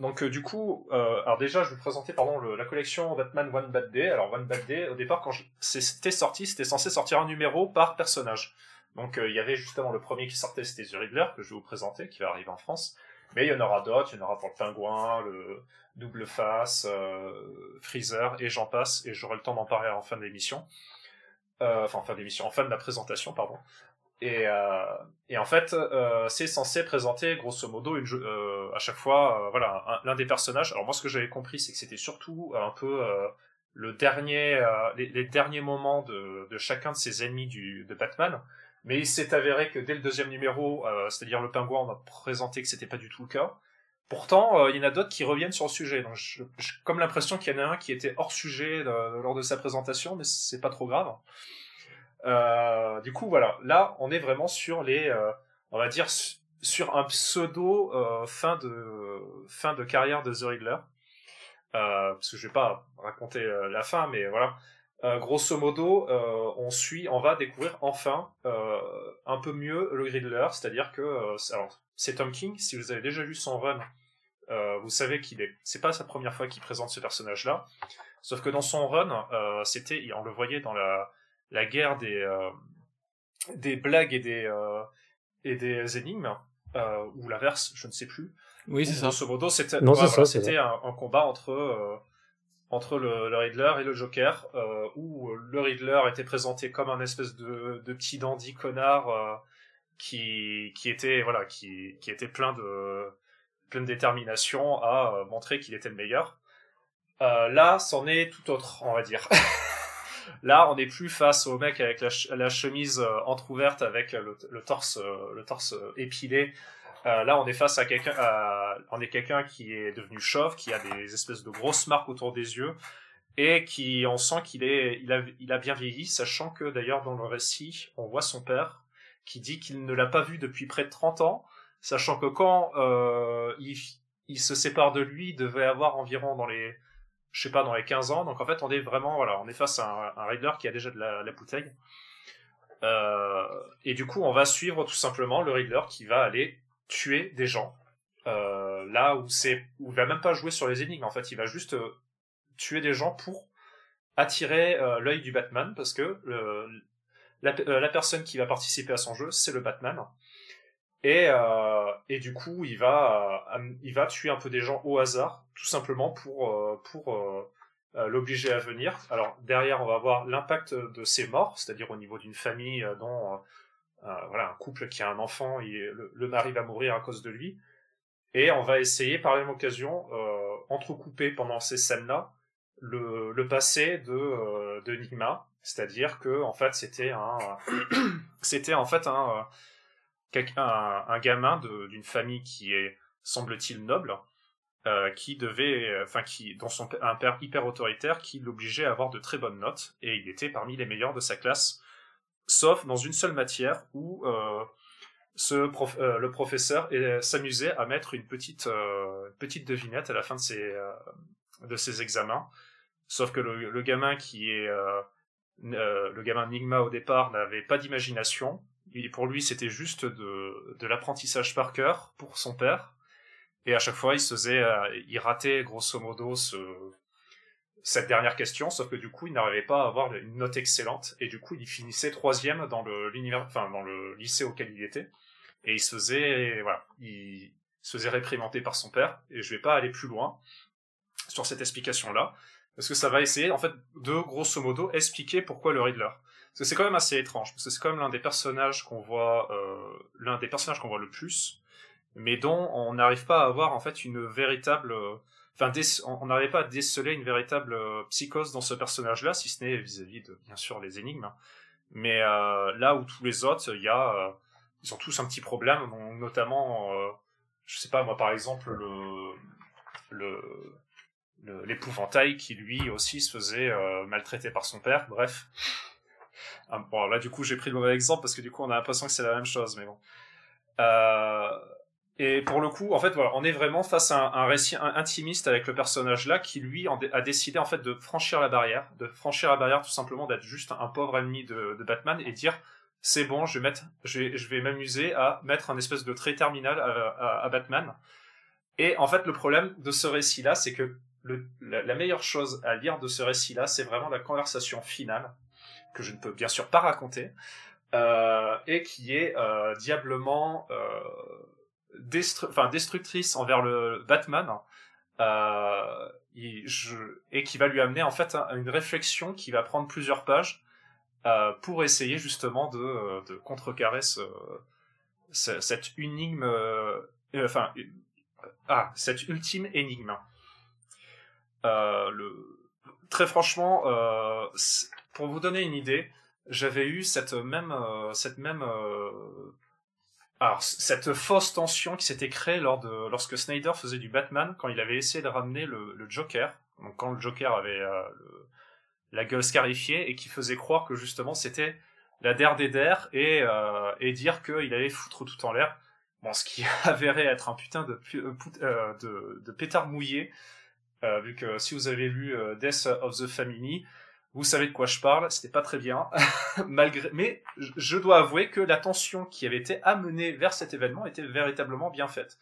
Donc euh, du coup, alors déjà je vais vous présenter pardon la collection Batman One Bad Day. Alors One Bad Day, au départ quand c'était sorti, c'était censé sortir un numéro par personnage. Donc il y avait justement le premier qui sortait, c'était The Riddler que je vais vous présenter, qui va arriver en France. Mais il y en aura d'autres, il y en aura pour le pingouin, le double face, Freezer et j'en passe. Et j'aurai le temps d'en parler en fin d'émission. Euh, enfin, en fin d'émission, en fin de la présentation, pardon. Et, euh, et en fait, euh, c'est censé présenter grosso modo une euh, à chaque fois, euh, voilà, l'un des personnages. Alors moi, ce que j'avais compris, c'est que c'était surtout un peu le dernier, les, derniers moments de, de, chacun de ses ennemis du, de Batman. Mais il s'est avéré que dès le deuxième numéro, c'est-à-dire le pingouin, on a présenté que c'était pas du tout le cas. Pourtant, il y en a d'autres qui reviennent sur le sujet. Donc, j'ai comme l'impression qu'il y en a un qui était hors sujet lors de sa présentation, mais c'est pas trop grave. Euh, du coup, voilà. Là, on est vraiment sur les, euh, on va dire, sur un pseudo euh, fin de fin de carrière de The Riddler. parce que je vais pas raconter la fin, mais voilà. grosso modo, on suit, on va découvrir enfin un peu mieux le Riddler, c'est-à-dire que alors c'est Tom King. Si vous avez déjà lu son run, vous savez qu'il est, c'est pas sa première fois qu'il présente ce personnage-là. Sauf que dans son run, c'était, on le voyait dans la la guerre des, euh, des blagues et des, euh, et des énigmes, euh, ou l'inverse, je ne sais plus. Oui, c'est ça. Grosso modo, c'était un, un, combat entre entre le, le, Riddler et le Joker, euh, où le Riddler était présenté comme un espèce de, de petit dandy connard euh, qui, qui était voilà qui, qui était plein de plein de détermination à montrer qu'il était le meilleur. là, c'en est tout autre, on va dire. <laughs> Là, on n'est plus face au mec avec la, chemise euh, entrouverte avec le, torse, euh, le torse euh, épilé. là, on est face à quelqu'un, on est quelqu'un qui est devenu chauve, qui a des espèces de grosses marques autour des yeux et qui, on sent qu'il est, il a, il a bien vieilli, sachant que d'ailleurs dans le récit, on voit son père qui dit qu'il ne l'a pas vu depuis près de 30 ans, sachant que quand il, il se sépare de lui, il devait avoir environ dans les je sais pas, dans les 15 ans. Donc en fait, on est vraiment, voilà, on est face à un, un Riddler qui a déjà de la, bouteille. Euh, et du coup, on va suivre tout simplement le Riddler qui va aller tuer des gens. Euh, là où c'est, où il va même pas jouer sur les énigmes. En fait, il va juste euh, tuer des gens pour attirer euh, l'œil du Batman parce que euh, la, personne qui va participer à son jeu, c'est le Batman. Et, euh, et du coup, il va, euh, il va tuer un peu des gens au hasard, tout simplement pour, euh, pour euh, l'obliger à venir. Alors derrière, on va voir l'impact de ses morts, c'est-à-dire au niveau d'une famille dont voilà un couple qui a un enfant, et le, mari va mourir à cause de lui. Et on va essayer par la même occasion, entrecouper pendant ces scènes-là, le, le passé de, de Nigma, c'est-à-dire que en fait c'était un, <coughs> c'était en fait un un, gamin d'une famille qui est semble-t-il, noble, euh, qui devait, enfin, qui, dont son un père hyper autoritaire qui l'obligeait à avoir de très bonnes notes, et il était parmi les meilleurs de sa classe, sauf dans une seule matière où euh, euh, le professeur s'amusait à mettre une petite, euh, petite devinette à la fin de ses, euh, de ses examens. Sauf que le, le gamin qui est euh, le gamin Nigma au départ n'avait pas d'imagination. Pour lui, c'était juste de, l'apprentissage par cœur pour son père. Et à chaque fois, il se faisait, il ratait grosso modo ce, cette dernière question, sauf que du coup, il n'arrivait pas à avoir une note excellente, et du coup, il finissait troisième dans le l'univers, enfin dans le lycée auquel il était, et il se faisait, voilà, il se faisait réprimander par son père. Et je vais pas aller plus loin sur cette explication-là, parce que ça va essayer, en fait, de grosso modo expliquer pourquoi le Riddler. Parce que c'est quand même assez étrange, parce que c'est quand même l'un des personnages qu'on voit, euh, l'un des personnages qu'on voit le plus, mais dont on n'arrive pas à avoir en fait une véritable enfin on n'arrivait pas à déceler une véritable euh, psychose dans ce personnage-là, si ce n'est vis-à-vis de bien sûr les énigmes. Mais euh, là où tous les autres, il y a, euh, ils ont tous un petit problème, notamment, je sais pas moi par exemple le le l'épouvantail qui lui aussi se faisait maltraiter par son père. Bref. Ah, bon là du coup j'ai pris le mauvais exemple parce que du coup on a l'impression que c'est la même chose, mais bon. Euh, et pour le coup, en fait, voilà, on est vraiment face à un, récit intimiste avec le personnage là qui lui a décidé en fait de franchir la barrière, de franchir la barrière tout simplement d'être juste un pauvre ennemi de, Batman et dire c'est bon, je vais mettre, je vais, m'amuser à mettre un espèce de trait terminal à, à, Batman. Et en fait, le problème de ce récit là, c'est que la, meilleure chose à lire de ce récit là, c'est vraiment la conversation finale que je ne peux bien sûr pas raconter euh, et qui est euh, diablement euh, destructrice envers le Batman et qui va lui amener en fait une réflexion qui va prendre plusieurs pages pour essayer justement de, contrecarrer ce, cette énigme, enfin, ah, cette ultime énigme. Le, très franchement, pour vous donner une idée, j'avais eu cette même, cette même alors, cette fausse tension qui s'était créée lorsque Snyder faisait du Batman, quand il avait essayé de ramener le, Joker, quand le Joker avait euh, la gueule scarifiée et qui faisait croire que justement c'était la der des der et, euh, dire qu'il allait foutre tout en l'air. Bon, ce qui <laughs> avéré être un putain euh, de pétard mouillé, euh, vu que si vous avez lu euh, Death of the Family, vous savez de quoi je parle, c'était pas très bien, <laughs> malgré. Mais je dois avouer que la tension qui avait été amenée vers cet événement était véritablement bien faite.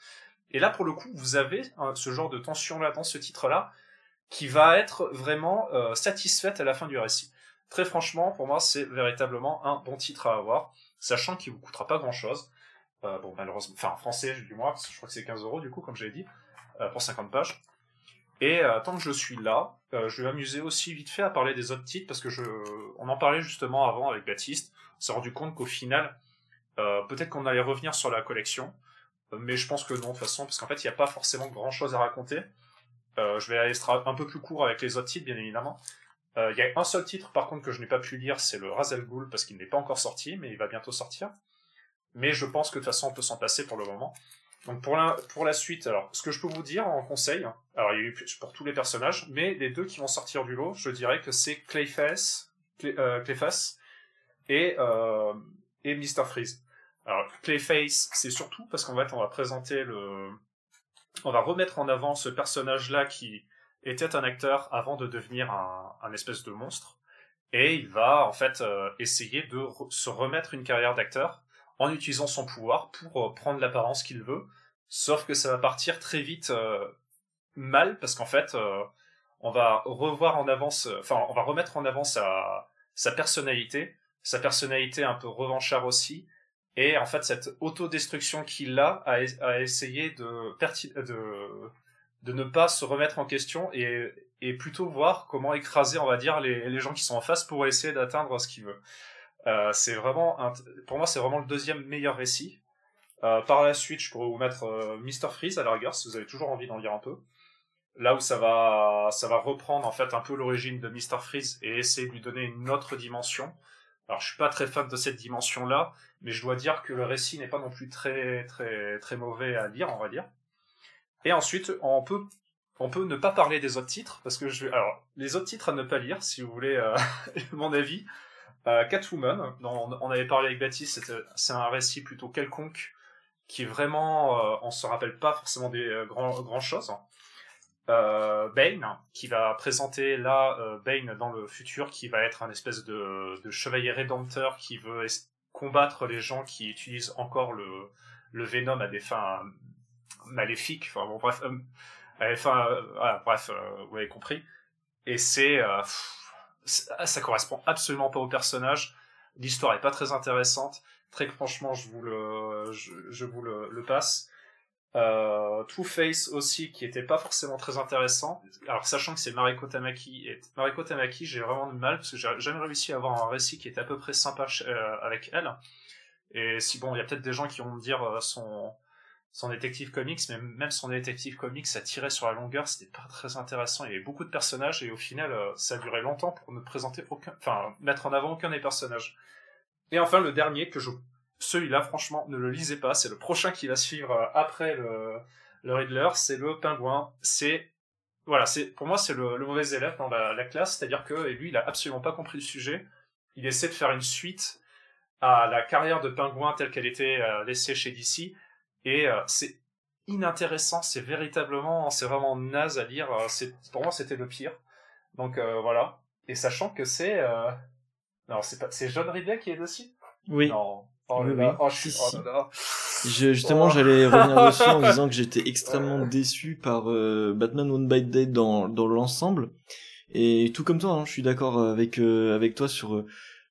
Et là, pour le coup, vous avez hein, ce genre de tension-là dans ce titre-là, qui va être vraiment euh, satisfaite à la fin du récit. Très franchement, pour moi, c'est véritablement un bon titre à avoir, sachant qu'il vous coûtera pas grand-chose. Bon, malheureusement, enfin en français, du moins, je crois que c'est 15 euros du coup, comme j'ai dit, pour 50 pages. Et euh, tant que je suis là, euh, je vais m'amuser aussi vite fait à parler des autres titres parce que je, on en parlait justement avant avec Baptiste. On s'est rendu compte qu'au final, euh, peut-être qu'on allait revenir sur la collection, mais je pense que non de toute façon parce qu'en fait il n'y a pas forcément grand chose à raconter. je vais aller un peu plus court avec les autres titres bien évidemment. Il y a un seul titre par contre que je n'ai pas pu lire, c'est le Razel Ghoul parce qu'il n'est pas encore sorti, mais il va bientôt sortir. Mais je pense que de toute façon on peut s'en passer pour le moment. Donc pour la, pour la suite, alors ce que je peux vous dire en conseil, alors il y a eu pour tous les personnages, mais les deux qui vont sortir du lot, je dirais que c'est Clayface, euh, Clayface et, euh, et Mr. Freeze. Alors Clayface, c'est surtout parce qu'en fait on va présenter le, on va remettre en avant ce personnage-là qui était un acteur avant de devenir un, un espèce de monstre, et il va en fait euh, essayer de se remettre une carrière d'acteur en utilisant son pouvoir pour euh, prendre l'apparence qu'il veut. Sauf que ça va partir très vite euh, mal parce qu'en fait, euh, on va revoir en avance, enfin, on va remettre en avant sa, personnalité, sa personnalité un peu revanchard aussi, et en fait cette autodestruction qu'il a à, essayer de, ne pas se remettre en question et, et plutôt voir comment écraser, on va dire, les, les gens qui sont en face pour essayer d'atteindre ce qu'il veut. Euh, c'est vraiment, pour moi, c'est vraiment le deuxième meilleur récit. Euh, par la suite, je pourrais vous mettre euh, Mr. Freeze à la rigueur si vous avez toujours envie d'en lire un peu. Là où ça va, ça va reprendre en fait un peu l'origine de Mr. Freeze et essayer de lui donner une autre dimension. Alors, je suis pas très fan de cette dimension-là, mais je dois dire que le récit n'est pas non plus très, très, très mauvais à lire, on va dire. Et ensuite, on peut on peut ne pas parler des autres titres parce que je alors les autres titres à ne pas lire si vous voulez <laughs> mon avis. Euh, Catwoman, dont on avait parlé avec Baptiste, c'est un récit plutôt quelconque qui vraiment euh, on se rappelle pas forcément des euh, grands grand choses. Euh, Bane, qui va présenter là euh, Bane dans le futur, qui va être un espèce de, chevalier rédempteur qui veut combattre les gens qui utilisent encore le, le Venom à des fins maléfiques. Enfin bon, bref, enfin, bref, vous avez compris. Et c'est, ça correspond absolument pas au personnage. L'histoire est pas très intéressante. Très franchement, je vous le, je, vous le passe. Euh, Two Face aussi, qui était pas forcément très intéressant. Alors, sachant que c'est Mariko Tamaki, et Mariko Tamaki, j'ai vraiment du mal, parce que j'ai jamais réussi à avoir un récit qui était à peu près sympa euh, avec elle. Et si bon, il y a peut-être des gens qui vont me dire euh, son, son détective comics, mais même son détective comics, ça tirait sur la longueur, c'était pas très intéressant. Il y avait beaucoup de personnages, et au final, euh, ça duré longtemps pour ne présenter aucun, enfin, mettre en avant aucun des personnages. Et enfin, le dernier que je celui-là, franchement, ne le lisez pas. C'est le prochain qui va suivre euh, après le, le Riddler. C'est le pingouin. C'est voilà, c'est pour moi c'est le, mauvais élève dans la, classe, c'est-à-dire que lui, il a absolument pas compris le sujet. Il essaie de faire une suite à la carrière de pingouin telle qu'elle était euh, laissée chez DC, et euh, c'est inintéressant. C'est véritablement, c'est vraiment naze à lire. c'est pour moi c'était le pire. Donc voilà. Et sachant que c'est non, c'est pas c'est John Ridley qui est dessus? Oui. Non. Oh oh, je oh Je, justement, j'allais revenir dessus en disant que j'étais <laughs> extrêmement déçu par euh, Batman One by Day dans, dans l'ensemble. Et tout comme toi, hein, je suis d'accord avec, euh, avec toi sur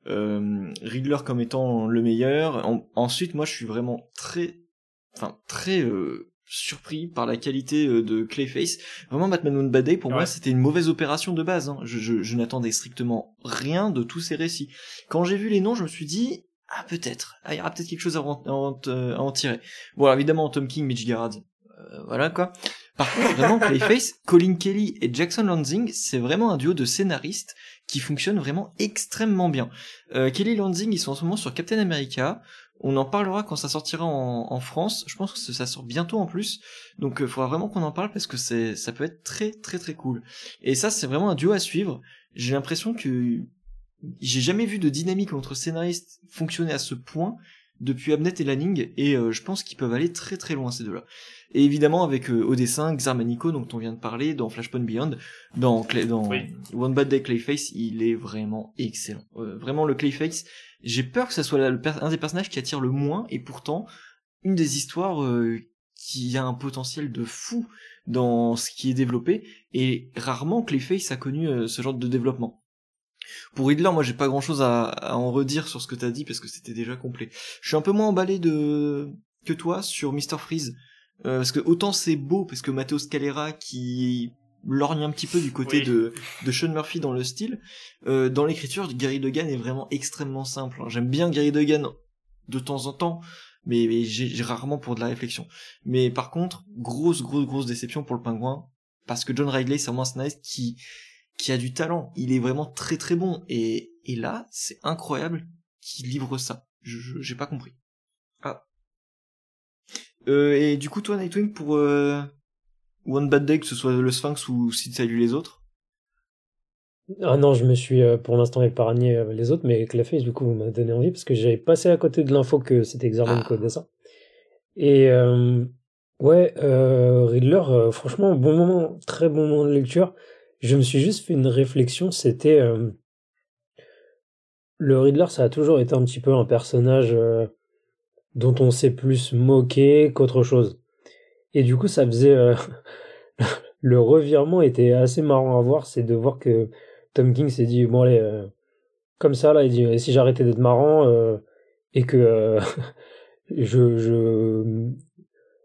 euh, Riddler comme étant le meilleur. ensuite, moi, je suis vraiment très, enfin, très euh, surpris par la qualité de Clayface. Vraiment, Batman One by Day, pour moi, c'était une mauvaise opération de base. Hein. Je, je, je n'attendais strictement rien de tous ces récits. Quand j'ai vu les noms, je me suis dit, ah peut-être, ah, il y aura peut-être quelque chose à en, en, tirer. Bon alors évidemment Tom King, Mitch Garrad, euh, voilà quoi. Par contre vraiment <laughs> Clayface, Colin Kelly et Jackson Lansing, c'est vraiment un duo de scénaristes qui fonctionne vraiment extrêmement bien. Euh, Kelly Lansing, ils sont en ce moment sur Captain America. On en parlera quand ça sortira en, France. Je pense que ça sort bientôt en plus. Donc il euh, faudra vraiment qu'on en parle parce que ça peut être très très très cool. Et ça c'est vraiment un duo à suivre. J'ai l'impression que j'ai jamais vu de dynamique entre scénaristes fonctionner à ce point depuis Abnet et Lanning et euh, je pense qu'ils peuvent aller très très loin ces deux-là. Et évidemment avec euh, au dessin Xarmanico dont on vient de parler dans Flashpoint Beyond, dans, dans One Bad Day Clayface, il est vraiment excellent. Euh, vraiment le Clayface, j'ai peur que ça soit un des personnages qui attire le moins et pourtant une des histoires qui a un potentiel de fou dans ce qui est développé et rarement Clayface a connu ce genre de développement. Pour Riddler, moi j'ai pas grand chose à, en redire sur ce que t'as dit parce que c'était déjà complet. Je suis un peu moins emballé de que toi sur Mr Freeze. Euh, parce que autant c'est beau parce que Matteo Scalera qui lorgne un petit peu du côté de, de Sean Murphy dans le style, euh, dans l'écriture, Gary Degan est vraiment extrêmement simple. Hein. J'aime bien Gary Degan de temps en temps, mais, j'ai rarement pour de la réflexion. Mais par contre, grosse, grosse, grosse déception pour le pingouin, parce que John Riley, c'est un scénariste qui, qui a du talent. Il est vraiment très très bon. Et, et là, c'est incroyable qu'il livre ça. Je, j'ai pas compris. Ah. Euh, et du coup, toi, Nightwing, pour euh, One Bad Day, que ce soit le Sphinx ou si tu lu les autres? Ah non, je me suis euh, pour l'instant épargné les autres, mais Clayface, du coup, m'a donné envie parce que j'avais passé à côté de l'info que c'était Xarmen ah. ça. Et ouais, Riddler, franchement, bon moment, très bon moment de lecture je me suis juste fait une réflexion, c'était le Riddler, ça a toujours été un petit peu un personnage dont on s'est plus moqué qu'autre chose. Et du coup, ça faisait euh, <laughs> le revirement était assez marrant à voir, c'est de voir que Tom King s'est dit bon allez, comme ça là, il dit si j'arrêtais d'être marrant et que <laughs> je je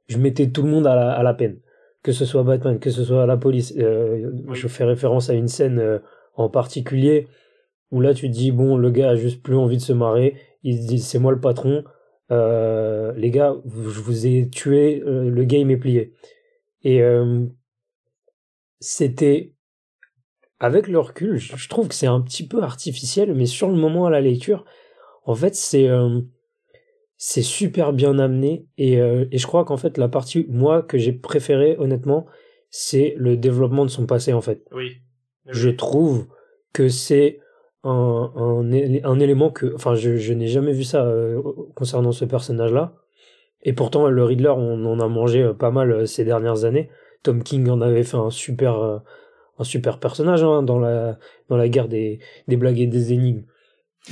je mettais tout le monde à à la peine que ce soit Batman, que ce soit la police. Euh, je fais référence à une scène euh, en particulier où là tu te dis bon le gars a juste plus envie de se marrer, il se dit c'est moi le patron, euh, les gars je vous ai tué, le game est plié. Et c'était avec le recul, je trouve que c'est un petit peu artificiel, mais sur le moment à la lecture, en fait c'est c'est super bien amené et, euh, et je crois qu'en fait la partie moi que j'ai préférée honnêtement c'est le développement de son passé en fait Oui. Je trouve que c'est un, un, élément que enfin je, je n'ai jamais vu ça euh, concernant ce personnage là et pourtant le Riddler on en a mangé euh, pas mal euh, ces dernières années. Tom King en avait fait un super un super personnage hein, dans la dans la guerre des des blagues et des énigmes.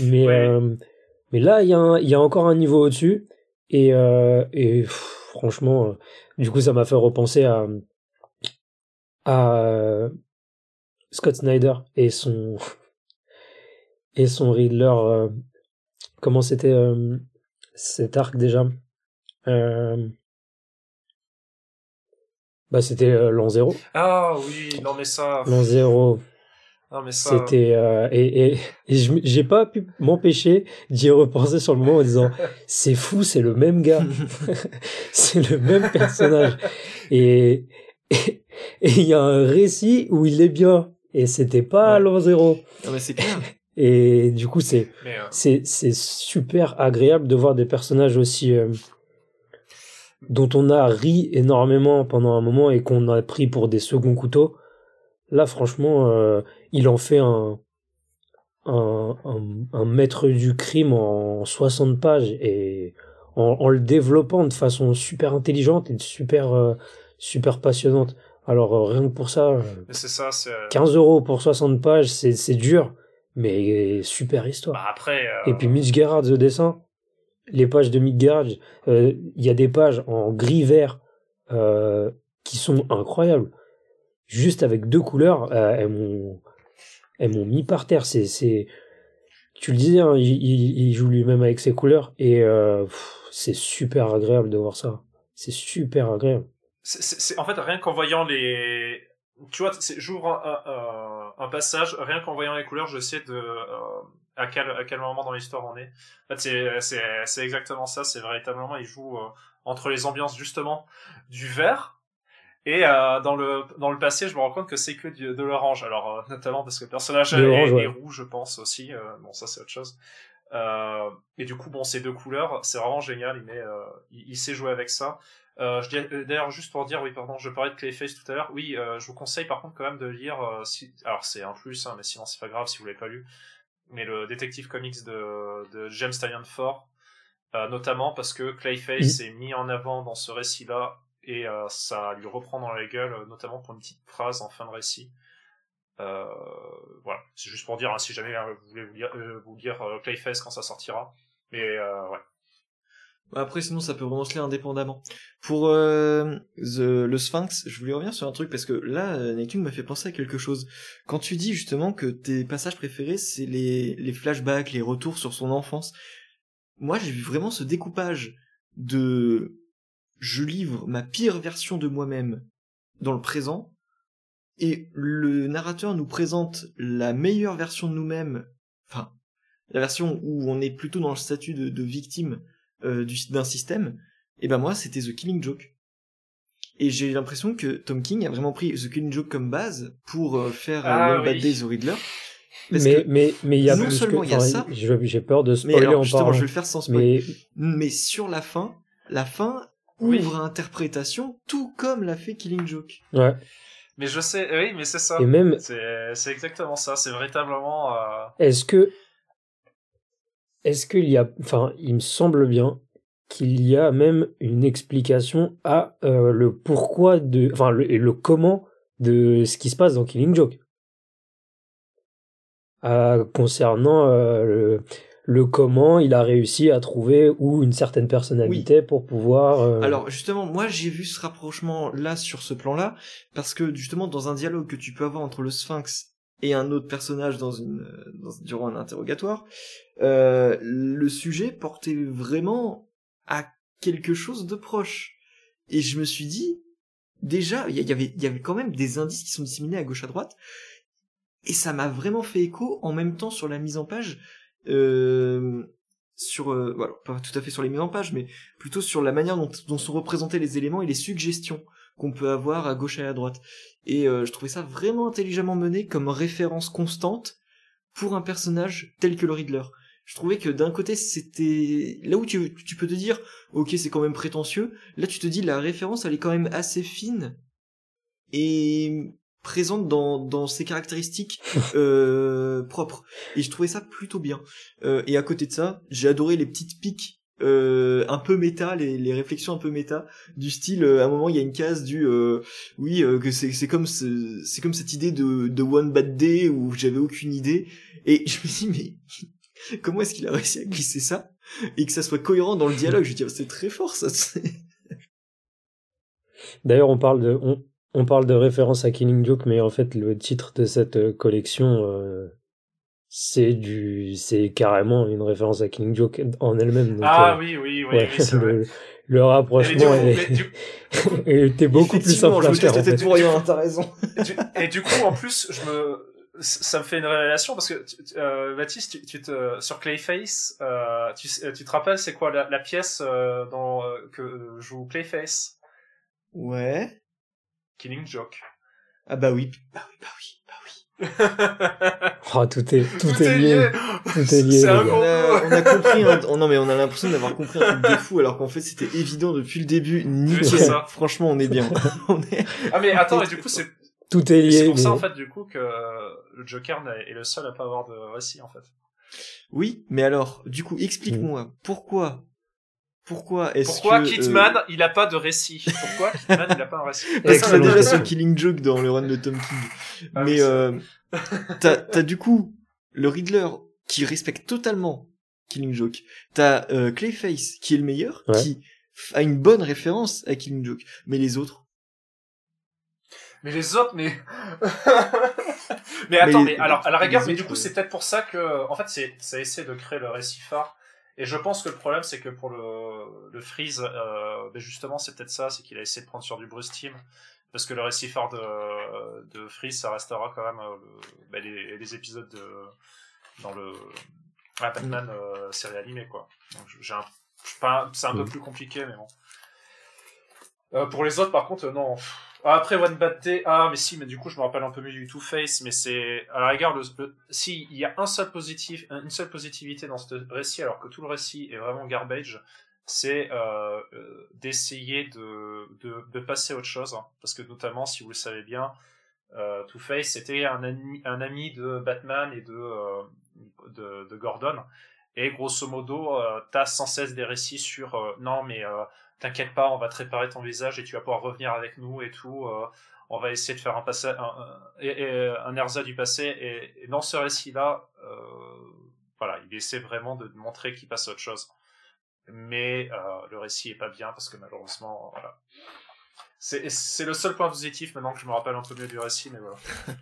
Mais Ouais. euh, mais là il y a un- y a encore un niveau au-dessus. Et euh, et pff, franchement euh, du coup ça m'a fait repenser à à Scott Snyder et son et son Riddler euh, comment c'était euh, cet arc déjà euh, bah c'était l'an zéro Ah oui, non mais ça. l'an zéro Non mais ça. c'était et, et, et j'ai pas pu m'empêcher d'y repenser sur le moment en disant <laughs> c'est fou c'est le même gars <laughs> c'est le même personnage et et et il y a un récit où il est bien et c'était pas Ouais. l'an zéro Non, mais c'est clair. Et du coup c'est euh, c'est c'est super agréable de voir des personnages aussi euh, dont on a ri énormément pendant un moment et qu'on a pris pour des seconds couteaux là franchement euh, il en fait un un, un un maître du crime en 60 pages et en, en le développant de façon super intelligente et super super passionnante alors rien que pour ça ça, c'est. euh, 15 euros pour 60 pages c'est c'est dur mais super histoire Bah après. euh, et puis Mitch Gerhardt au dessin, les pages de Mitch Gerhardt, euh, il y a des pages en gris vert euh, qui sont incroyables. Juste avec deux couleurs, euh, elles m'ont elles m'ont mis par terre. C'est c'est tu le disais, hein, il, il- il joue lui-même avec ses couleurs et euh, pff, c'est super agréable de voir ça. C'est super agréable. c'est- c'est c'est- en fait rien qu'en voyant les tu vois j'ouvre un, un, un- un passage rien qu'en voyant les couleurs je sais de euh, à quel à quel moment dans l'histoire on est. En fait c'est c'est c'est exactement ça c'est véritablement il joue euh, entre les ambiances justement du vert et euh, dans le dans le passé je me rends compte que c'est que du- de l'orange. Alors notamment parce que le personnage est, l'orange, est ouais. rouge je pense aussi bon ça c'est autre chose. Et du coup bon ces deux couleurs c'est vraiment génial il met il, il sait jouer avec ça euh, euh, D'ailleurs, juste pour dire, oui, pardon, je parlais de Clayface tout à l'heure. Oui, euh, je vous conseille par contre quand même de lire. euh, si... Alors c'est un plus, hein, mais sinon c'est pas grave si vous l'avez pas lu. Mais le détective comics de, de James Tynion Ford, notamment parce que Clayface est mis en avant dans ce récit-là et ça lui reprend dans la gueule, notamment pour une petite phrase en fin de récit. Voilà, c'est juste pour dire hein, si jamais vous voulez vous lire, vous lire Clayface quand ça sortira. Mais ouais. Bah, Après, sinon, ça peut vraiment se lire indépendamment. Pour euh, The- le Sphinx, je voulais revenir sur un truc parce que là, euh, Nightwing m'a fait penser à quelque chose. Quand tu dis justement que tes passages préférés, c'est les, les flashbacks, les retours sur son enfance, moi, j'ai vu vraiment ce découpage de je livre ma pire version de moi-même dans le présent et le narrateur nous présente la meilleure version de nous-mêmes, enfin, la version où on est plutôt dans le statut de victime euh, du- d'un système, et ben moi c'était The Killing Joke. Et j'ai l'impression que Tom King a vraiment pris The Killing Joke comme base pour euh, faire euh, Ah, Long Bad oui. Days au Riddler. Parce Mais mais mais il y a non plus seulement il y a ça, je- j'ai peur de mais spoiler alors en justement, parlant. je vais le faire sans spoiler. Mais Mais sur la fin, la fin Oui. ouvre à interprétation, tout comme l'a fait Killing Joke. ouais. Mais je sais, oui, mais c'est ça. Et même C'est c'est exactement ça. C'est véritablement. Euh... Est-ce que est-ce qu'il y a enfin il me semble bien qu'il y a même une explication à euh, le pourquoi de enfin le, et le comment de ce qui se passe dans Killing Joke. Euh, concernant euh, le, le comment il a réussi à trouver ou une certaine personnalité pour pouvoir euh, Alors justement, moi j'ai vu ce rapprochement là sur ce plan-là parce que justement dans un dialogue que tu peux avoir entre le Sphinx et un autre personnage dans une euh, durant un interrogatoire, euh, le sujet portait vraiment à quelque chose de proche. Et je me suis dit déjà il y, avait quand même des indices qui sont disséminés à gauche à droite. Et ça m'a vraiment fait écho en même temps sur la mise en page euh, sur voilà, pas tout à fait sur les mises en page mais plutôt sur la manière dont, dont sont représentés les éléments et les suggestions qu'on peut avoir à gauche et à droite. Et euh, je trouvais ça vraiment intelligemment mené comme référence constante pour un personnage tel que le Riddler. je trouvais que d'un côté c'était là où tu, tu peux te dire ok c'est quand même prétentieux là tu te dis la référence elle est quand même assez fine et présente dans, dans ses caractéristiques <laughs> euh, propres et je trouvais ça plutôt bien euh, et à côté de ça j'ai adoré les petites piques euh, un peu méta, les, les réflexions un peu méta, du style euh, à un moment il y a une case du euh, oui euh, que c'est comme ce- c'est comme cette idée de de one bad day où j'avais aucune idée. Et je me dis mais <laughs> comment est-ce qu'il a réussi à glisser ça et que ça soit cohérent dans le dialogue? Je dire c'est très fort ça <laughs> D'ailleurs, on parle de on, on parle de référence à Killing Joke, mais en fait, le titre de cette euh, collection, euh, c'est du, c'est carrément une référence à Killing Joke en elle-même. Ah euh, oui, oui, oui, ouais, oui, c'est <laughs> vrai. le, le rapprochement coup, est, mais du- <laughs> était beaucoup plus simple je à faire. en fait. pour rien t'as raison Et du, coup, en plus, je me, ça me fait une révélation parce que euh, Baptiste, tu, tu te sur Clayface, euh, tu, tu te rappelles c'est quoi la, la pièce euh, dans euh, que joue Clayface, ouais Killing Joke. ah bah oui bah oui bah oui <laughs> Oh, tout est, tout, est lié. Tout est lié. Un on a, on a compris un- non mais on a l'impression d'avoir compris un truc de fou alors qu'en fait c'était évident depuis le début nickel ça. franchement on est bien <laughs> on est Ah mais attends, et du coup c'est Tout est lié. c'est pour ça en fait du coup que le Joker est le seul à pas avoir de récit en fait. Oui, mais alors, du coup, explique-moi pourquoi, pourquoi est-ce Pourquoi que Kitman euh, il a pas de récit? Pourquoi Kitman il a pas un récit? Parce qu'on a déjà ce Killing Joke dans le run de Tom King, Ah mais euh, t'as t'as du coup le Riddler qui respecte totalement Killing Joke, t'as euh, Clayface qui est le meilleur, Ouais. qui a une bonne référence à Killing Joke, mais les autres? Mais les autres, mais. <laughs> mais attends, Mais mais, les- alors, à la rigueur, mais du coup, euh, c'est peut-être pour ça que, en fait, c'est, ça essaie de créer le récit phare. Et je pense que le problème, c'est que pour le, le Freeze, euh, ben justement, c'est peut-être ça, c'est qu'il a essayé de prendre sur du Bruce Team. Parce que le récit phare de, de Freeze, ça restera quand même euh, le, ben, les, les épisodes de, dans le, ah, Batman, euh, série animée, quoi. Donc, j'ai un, c'est un peu Mm. plus compliqué, mais bon. Euh, pour les autres, par contre, non. Pff. Après One Bad Day, ah, mais si, mais du coup, je me rappelle un peu mieux du Two Face, mais c'est, à la rigueur, le, si, il y a un seul positif, une seule positivité dans ce récit, alors que tout le récit est vraiment garbage, c'est euh, euh, d'essayer de, de, passer à autre chose. hein. Parce que notamment, si vous le savez bien, euh, Two Face c'était un ami, un ami de Batman et de, de, Gordon. Et grosso modo, euh, t'as sans cesse des récits sur non mais t'inquiète pas, on va te réparer ton visage et tu vas pouvoir revenir avec nous et tout. euh, on va essayer de faire un passé, un, un erza du passé. Et, dans ce récit-là, euh, voilà, il essaie vraiment de montrer qu'il passe à autre chose. Mais euh, le récit est pas bien parce que malheureusement, voilà. C'est le seul point positif maintenant que je me rappelle un peu mieux du récit, mais voilà. <laughs>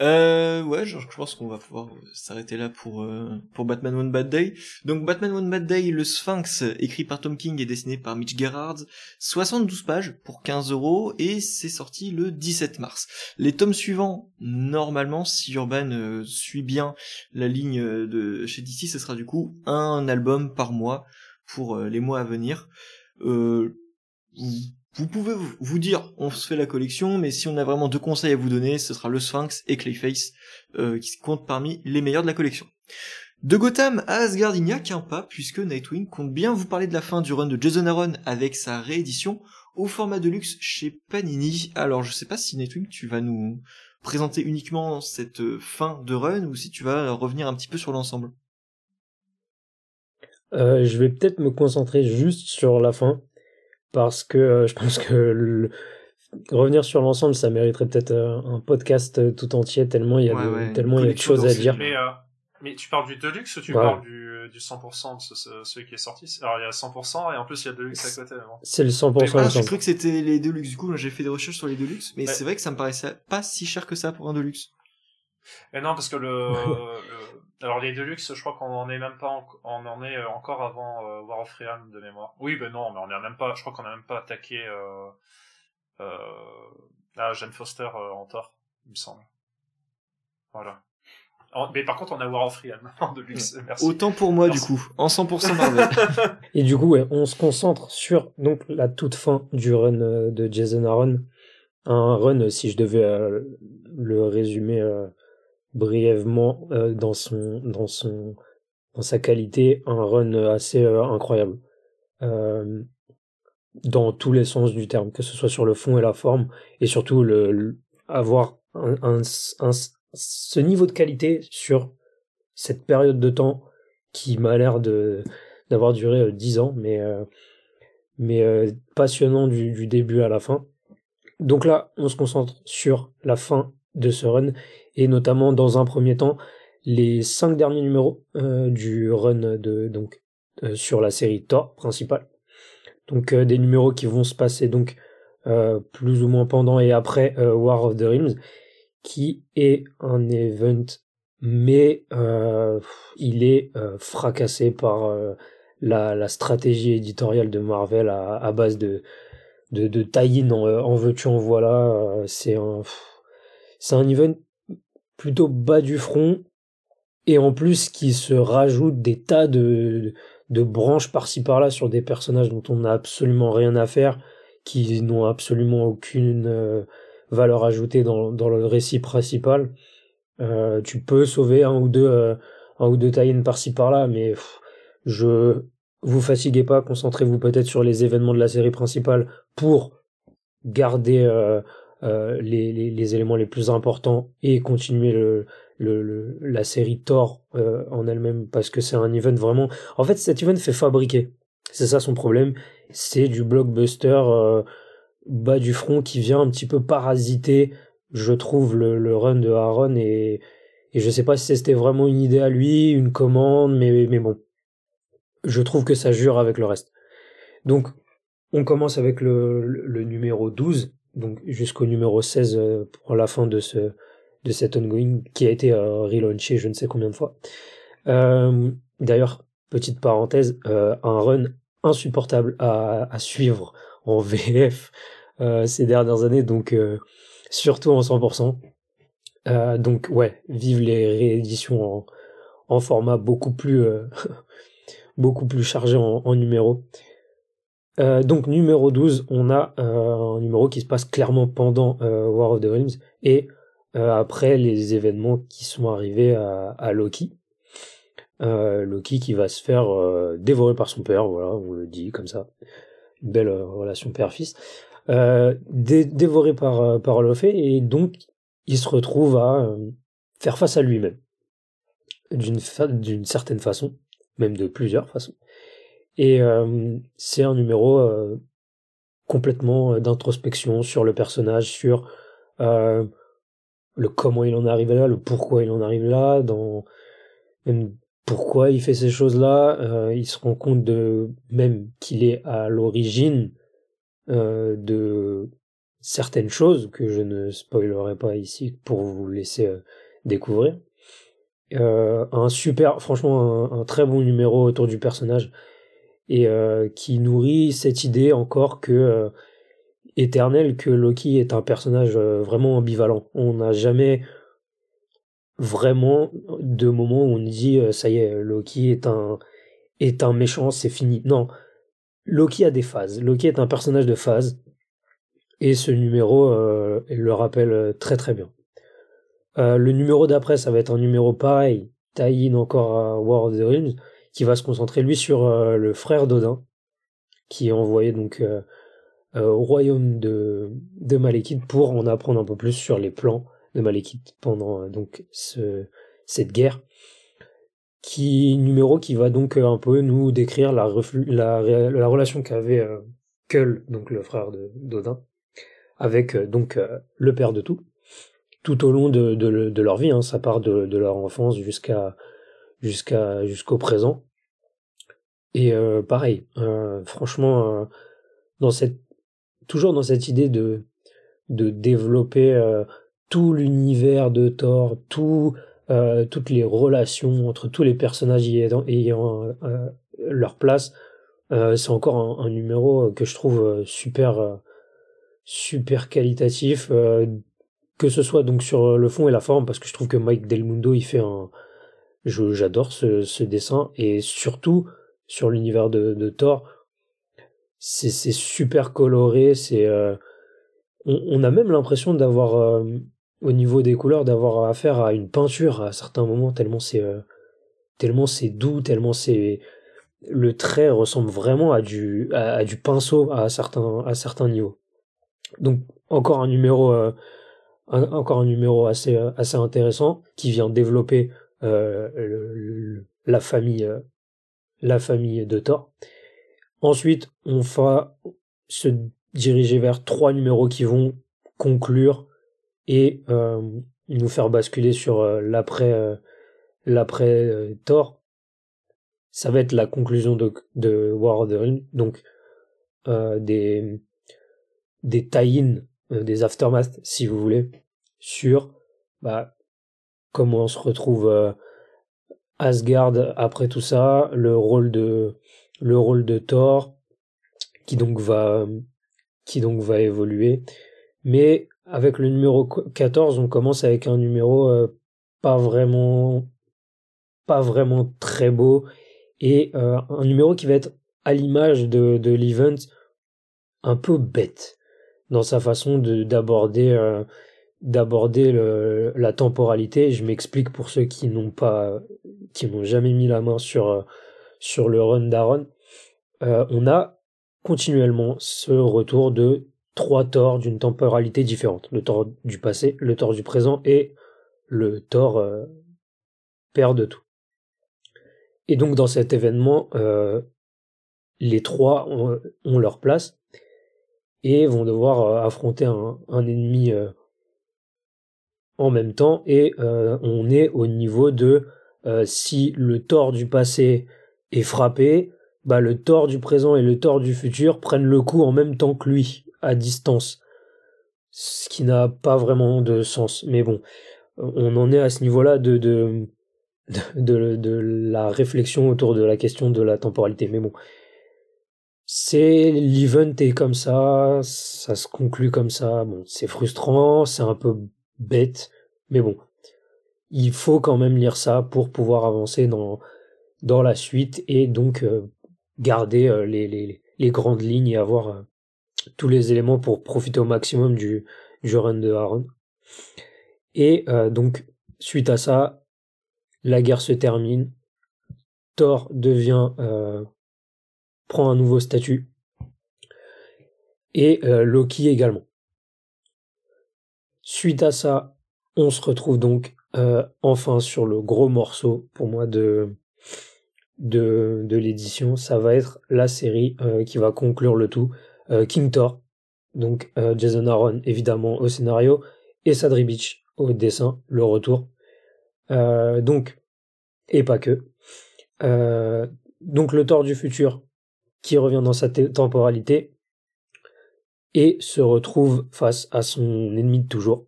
Euh, ouais, je, je pense qu'on va pouvoir euh, s'arrêter là pour euh, pour Batman One Bad Day. Donc Batman One Bad Day, le Sphinx, écrit par Tom King et dessiné par Mitch Gerhards, 72 pages pour 15 euros et c'est sorti le 17 mars. Les tomes suivants, normalement, si Urban euh, suit bien la ligne euh, de chez DC, ce sera du coup un album par mois pour les mois à venir. Euh, vous pouvez vous- dire, on se fait la collection, mais si on a vraiment deux conseils à vous donner, ce sera le Sphinx et Clayface, euh, qui comptent parmi les meilleurs de la collection. De Gotham à Asgard, il n'y a qu'un pas, puisque Nightwing compte bien vous parler de la fin du run de Jason Aaron avec sa réédition au format de luxe chez Panini. Alors, je sais pas si Nightwing, tu vas nous présenter uniquement cette euh, fin de run, ou si tu vas revenir un petit peu sur l'ensemble. Euh, je vais peut-être me concentrer juste sur la fin parce que euh, je pense que le- revenir sur l'ensemble, ça mériterait peut-être euh, un podcast euh, tout entier tellement il y a Ouais, de, ouais, tellement il y a de choses à dire. Mais, euh, mais tu parles du Deluxe ou tu Ouais. parles du, du 100% de ce, ce- celui qui est sorti? Alors il y a 100% et en plus il y a Deluxe à côté. C'est le 100% Mais Ah, j'ai cru que c'était les Deluxe, du coup, j'ai fait des recherches sur les Deluxe, mais Ouais. c'est vrai que ça me paraissait pas si cher que ça pour un Deluxe. Et non, parce que le, <laughs> le- alors les Deluxe, je crois qu'on en est même pas, en- on en est euh, encore avant euh, War of Realm de mémoire. Oui, ben non, mais on est même pas, je crois qu'on a même pas attaqué euh, euh, ah, Jane Foster euh, en tort, il me semble. Voilà. En- mais par contre, on a War of Realm <laughs> en Deluxe. Merci. Autant pour moi, du coup, en 100% Marvel. <laughs> Et du coup, ouais, on se concentre sur donc la toute fin du run de Jason Aaron. Un run, si je devais euh, le résumer euh, brièvement euh, dans son dans son dans sa qualité, un run assez incroyable. dans tous les sens du terme, que ce soit sur le fond et la forme, et surtout le, avoir un, ce niveau de qualité sur cette période de temps qui m'a l'air de d'avoir duré 10 ans, mais mais euh, passionnant du, début à la fin. Donc là, on se concentre sur la fin de ce run et notamment dans un premier temps les cinq derniers numéros euh, du run de donc euh, sur la série Thor principale. Donc des numéros qui vont se passer donc plus ou moins pendant et après War of the Realms, qui est un event mais il est fracassé par la, stratégie éditoriale de Marvel à, base de, de, de tie-in en, en veux-tu en voilà. Euh, c'est un, c'est un event plutôt bas du front et en plus qui se rajoute des tas de, branches par-ci par-là sur des personnages dont on n'a absolument rien à faire, qui n'ont absolument aucune euh, valeur ajoutée dans, dans le récit principal. Euh, tu peux sauver un ou deux, euh, deux par-ci par-là, mais je vous fatiguez pas, concentrez-vous peut-être sur les événements de la série principale pour garder euh, les, les, les, éléments les plus importants et continuer le, le, la série Thor euh, en elle-même parce que c'est un event vraiment. En fait, cet event fait fabriquer. C'est ça son problème. C'est du blockbuster bas du front qui vient un petit peu parasiter, je trouve, le, le run de Aaron et, et je sais pas si c'était vraiment une idée à lui, une commande, mais, mais bon je trouve que ça jure avec le reste. Donc, on commence avec le, le, numéro 12, donc jusqu'au numéro 16 euh, pour la fin de ce de cet ongoing qui a été euh, relaunché je ne sais combien de fois. Euh, D'ailleurs, petite parenthèse, un run insupportable à, à suivre en <laughs> VF ces dernières années, donc surtout en 100%. donc ouais, vive les rééditions en, en format beaucoup plus <laughs> beaucoup plus chargé en, en numéros. Euh, donc numéro 12, on a euh, un numéro qui se passe clairement pendant euh, War of the Realms et après les événements qui sont arrivés à, Loki. Loki qui va se faire dévorer par son père, voilà, on le dit comme ça. Une belle relation père-fils. Dé dévoré par, par Lofé et donc il se retrouve à faire face à lui-même d'une certaine façon même de plusieurs façons. Et euh, c'est un numéro euh, complètement euh, d'introspection sur le personnage, sur le comment il en est arrivé là, le pourquoi il en arrive là, dans même pourquoi il fait ces choses-là. il se rend compte de même qu'il est à l'origine de certaines choses que je ne spoilerai pas ici pour vous laisser découvrir. Un super, franchement, un, très bon numéro autour du personnage et euh, qui nourrit cette idée encore que euh, éternelle que Loki est un personnage vraiment ambivalent. On n'a jamais vraiment de moment où on dit ça y est, Loki est un méchant, c'est fini. Non, Loki a des phases. Loki est un personnage de phase et ce numéro le rappelle très très bien. Euh, le numéro d'après, ça va être un numéro pareil, tie encore à War of the Realms, qui va se concentrer lui sur euh, le frère d'Odin, qui est envoyé donc euh, au royaume de, de Malekith pour en apprendre un peu plus sur les plans de Malekith pendant donc ce, cette guerre. Qui numéro qui va donc un peu nous décrire la, la, la relation qu'avait Kull, donc le frère d'Odin, avec donc le père de tout tout au long de, leur vie. Hein. Ça part de, leur enfance jusqu'à jusqu'au présent. Et euh, pareil, euh, franchement, euh, toujours dans cette idée de développer tout l'univers de Thor, tout toutes les relations entre tous les personnages ayant, leur place. c'est encore un, numéro que je trouve super super qualitatif que ce soit donc sur le fond et la forme, parce que je trouve que Mike Del Mundo, il fait un... J'adore ce, dessin, et surtout sur l'univers de, Thor, c'est super coloré, c'est... Euh, on, a même l'impression d'avoir, euh, au niveau des couleurs, d'avoir affaire à une peinture à certains moments, tellement c'est... Euh, tellement c'est doux, tellement c'est le trait ressemble vraiment à du à, du pinceau à certains à certains niveaux. Donc encore un numéro encore un numéro assez assez intéressant qui vient développer la famille la famille de Thor. Ensuite, on va se diriger vers trois numéros qui vont conclure et euh, nous faire basculer sur euh, l'après euh, l'après Thor. Ça va être la conclusion de, de War of the Ring, donc des des tie des aftermaths si vous voulez, sur bah, comment on se retrouve Asgard après tout ça, le rôle de le rôle de Thor qui donc va qui donc va évoluer. Mais avec le numéro 14, on commence avec un numéro euh, pas vraiment pas vraiment très beau et euh, un numéro qui va être à l'image de, de l'event un peu bête dans sa façon de d'aborder euh, d'aborder la temporalité. Je m'explique pour ceux qui n'ont pas qui n'ont jamais mis la main sur sur le run d'Aaron. on a continuellement ce retour de trois torts d'une temporalité différente. Le tort du passé, le tort du présent et le tort euh, père de tout. Et donc dans cet événement, euh, les trois ont, leur place et vont devoir euh, affronter un ennemi en même temps et on est au niveau de si le tort du passé est frappé, bah, le tort du présent et le tort du futur prennent le coup en même temps que lui, à distance. Ce qui n'a pas vraiment de sens. Mais bon, on en est à ce niveau-là de, de, de, de, la réflexion autour de la question de la temporalité. Mais bon, c'est l'event est comme ça, ça se conclut comme ça. Bon, c'est frustrant, c'est un peu bête, mais bon, il faut quand même lire ça pour pouvoir avancer dans la suite et donc euh, garder euh, les, grandes lignes et avoir euh, tous les éléments pour profiter au maximum du, du run de Aaron. Et donc, suite à ça, la guerre se termine. Thor devient prend un nouveau statut et Loki également. Suite à ça, on se retrouve donc enfin sur le gros morceau pour moi de de, l'édition, ça va être la série euh, qui va conclure le tout. Euh, King Thor, donc euh, Jason Aaron évidemment au scénario, et Sadri Beach au dessin, le retour. donc, et pas que. donc le Thor du futur qui revient dans sa temporalité et se retrouve face à son ennemi de toujours,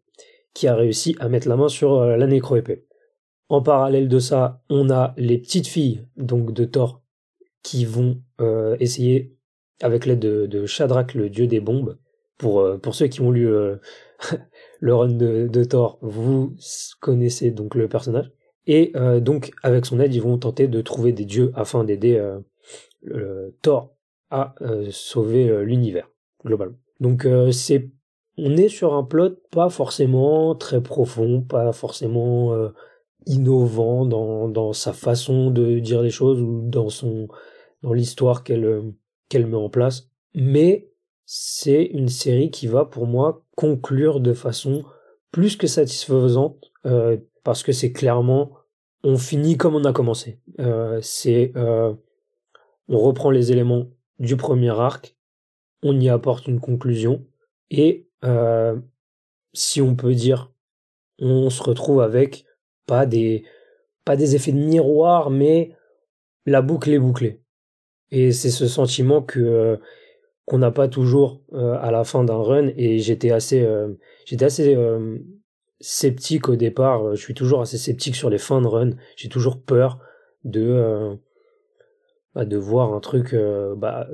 qui a réussi à mettre la main sur la nécro-épée. En parallèle de ça, on a les petites filles donc de Thor qui vont euh, essayer avec l'aide de, Shadrach, le dieu des bombes. Pour, euh, pour ceux qui ont lu euh, <laughs> le run de, de, Thor, vous connaissez donc le personnage. Et donc avec son aide, ils vont tenter de trouver des dieux afin d'aider Thor à sauver l'univers globalement. Donc c'est on est sur un plot pas forcément très profond, pas forcément innovant dans, dans sa façon de dire les choses ou dans son dans l'histoire qu'elle qu'elle met en place. Mais c'est une série qui va pour moi conclure de façon plus que satisfaisante euh, parce que c'est clairement on finit comme on a commencé. Euh, c'est euh, on reprend les éléments du premier arc on y apporte une conclusion et si on peut dire on se retrouve avec pas des, pas des effets de miroir, mais la boucle est bouclée. Et c'est ce sentiment que euh, qu'on n'a pas toujours euh, à la fin d'un run. Et j'étais assez, euh, j'étais assez sceptique au départ. Je suis toujours assez sceptique sur les fins de run. J'ai toujours peur de bah, de voir un truc bah,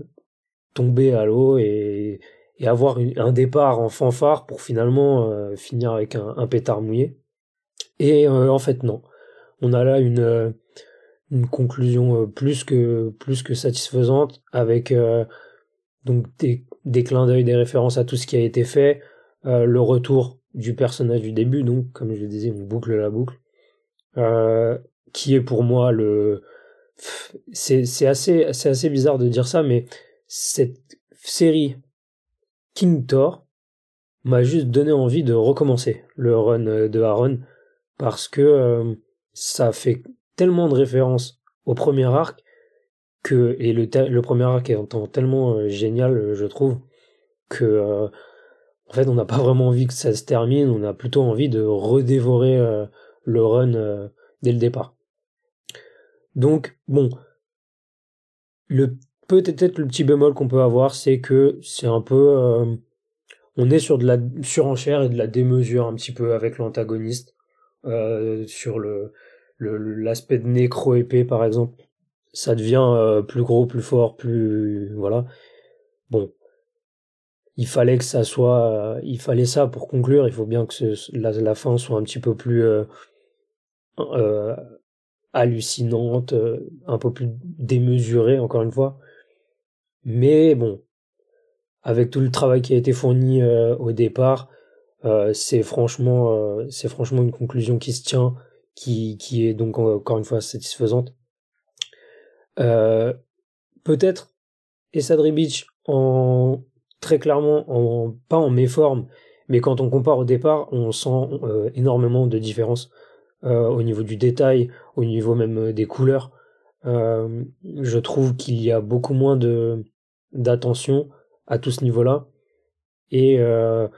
tomber à l'eau et, et avoir un départ en fanfare pour finalement finir avec un, pétard mouillé. Et euh, en fait, non. On a là une, euh, conclusion euh, plus que, plus que satisfaisante avec donc des, des clins d'œil, des références à tout ce qui a été fait, le retour du personnage du début, donc comme je disais, on boucle la boucle. qui est pour moi le c'est assez assez bizarre de dire ça mais cette série King Thor m'a juste donné envie de recommencer le run de Aaron parce que euh, ça fait tellement de références au premier arc que et le, premier arc est tellement euh, génial je trouve que euh, en fait on n'a pas vraiment envie que ça se termine. On a plutôt envie de redévorer le run dès le départ. Donc bon le peut-être le petit bémol qu'on peut avoir c'est que c'est un peu on est sur de la surenchère et de la démesure un petit peu avec l'antagoniste euh, sur le l'aspect de nécro épée par exemple. Ça devient euh, plus gros plus fort plus voilà. Bon. Il fallait que ça soit il fallait ça pour conclure. Il faut bien que la, la, fin soit un petit peu plus euh, euh hallucinante un peu plus démesurée encore une fois mais bon avec tout le travail qui a été fourni euh, au départ, euh, c'est franchement, euh, franchement une conclusion qui se tient, qui, qui est donc encore une fois satisfaisante. Peut-être Essadri Beach en très clairement en pas en méforme, mais quand on compare au départ, on sent énormément de différences au niveau du détail, au niveau même des couleurs. je trouve qu'il y a beaucoup moins de d'attention à tout ce niveau-là. Et euh,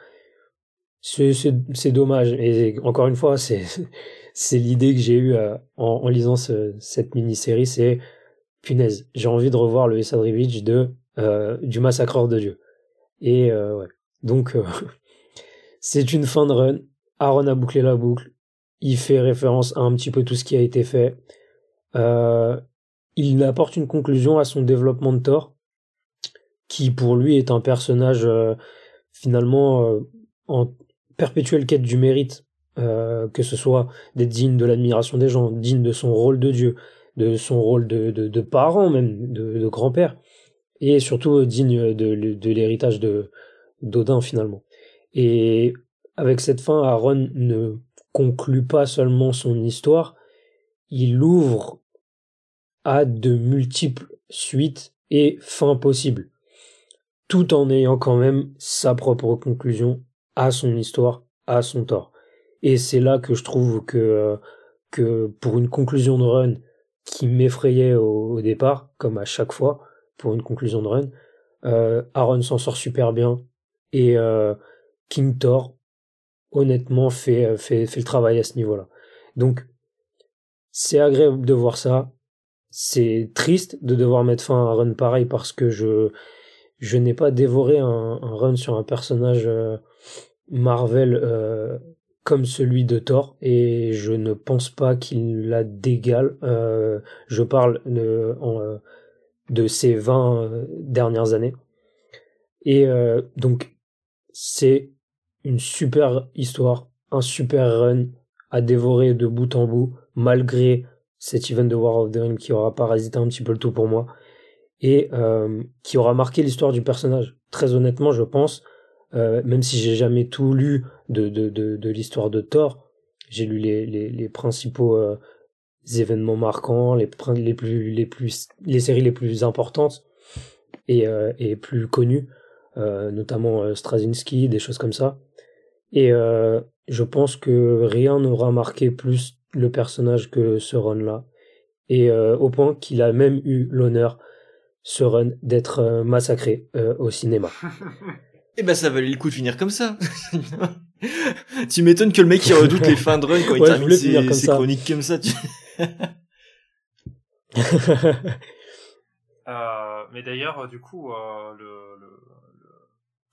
c'est dommage. Et encore une fois, c'est <laughs> l'idée que j'ai eue euh, en, lisant ce, cette mini-série, c'est punaise, j'ai envie de revoir le Esadrivich de euh, du massacreur de Dieu. Et. Donc <laughs> c'est une fin de run. Aaron a bouclé la boucle. Il fait référence à un petit peu tout ce qui a été fait. Il apporte une conclusion à son développement de Thor qui pour lui est un personnage euh, finalement euh, en perpétuelle quête du mérite, euh, que ce soit d'être digne de l'admiration des gens, digne de son rôle de Dieu, de son rôle de, de, de parent même, de, de grand-père, et surtout digne de, de l'héritage de d'Odin finalement. Et avec cette fin, Aaron ne conclut pas seulement son histoire, il ouvre à de multiples suites et fins possibles tout en ayant quand même sa propre conclusion à son histoire, à son tort. Et c'est là que je trouve que, euh, que pour une conclusion de run qui m'effrayait au, départ, comme à chaque fois pour une conclusion de run, euh, Aaron s'en sort super bien et euh, King Thor honnêtement fait, fait, fait le travail à ce niveau-là. Donc c'est agréable de voir ça. C'est triste de devoir mettre fin à un run pareil parce que je je n'ai pas dévoré un, run sur un personnage euh, Marvel euh, comme celui de Thor et je ne pense pas qu'il la dégale. Euh, je parle de, de ces 20 dernières années. Et donc c'est une super histoire, un super run à dévorer de bout en bout, malgré cet event de War of the Ring qui aura parasité un petit peu le tout pour moi et euh, qui aura marqué l'histoire du personnage. Très honnêtement, je pense, euh, même si j'ai jamais tout lu de, de, de, l'histoire de Thor, j'ai lu les, les, les principaux euh, événements marquants, les, les, plus, les, plus, les séries les plus importantes et, et plus connues, notamment Straczynski, des choses comme ça. Et je pense que rien n'aura marqué plus le personnage que ce Ron-là. Et au point qu'il a même eu l'honneur ce run d'être euh, massacré euh, au cinéma. <laughs> Eh ben ça valait le coup de finir comme ça. <laughs> tu m'étonnes que le mec il <laughs> redoute les fins de run quand il termine ses, chroniques comme ça. euh, mais d'ailleurs, du coup, euh, le, le,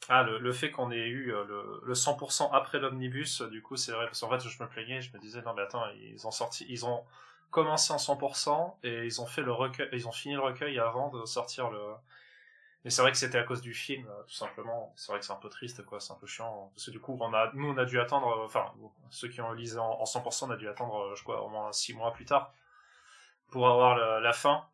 Ah, le, le, fait qu'on ait eu le, le 100% après l'omnibus, du coup, c'est vrai, parce qu'en fait, je me plaignais, je me disais, non, mais attends, ils ont sorti, ils ont commencé en 100% et ils ont fait le recueil, ils ont fini le recueil avant de sortir le. Mais c'est vrai que c'était à cause du film, tout simplement. C'est vrai que c'est un peu triste, quoi. C'est un peu chiant parce que du coup, on a, nous, on a dû attendre. Enfin, ceux qui ont lisé en, 100%, on a dû attendre, je crois, au moins 6 mois plus tard pour avoir la, fin.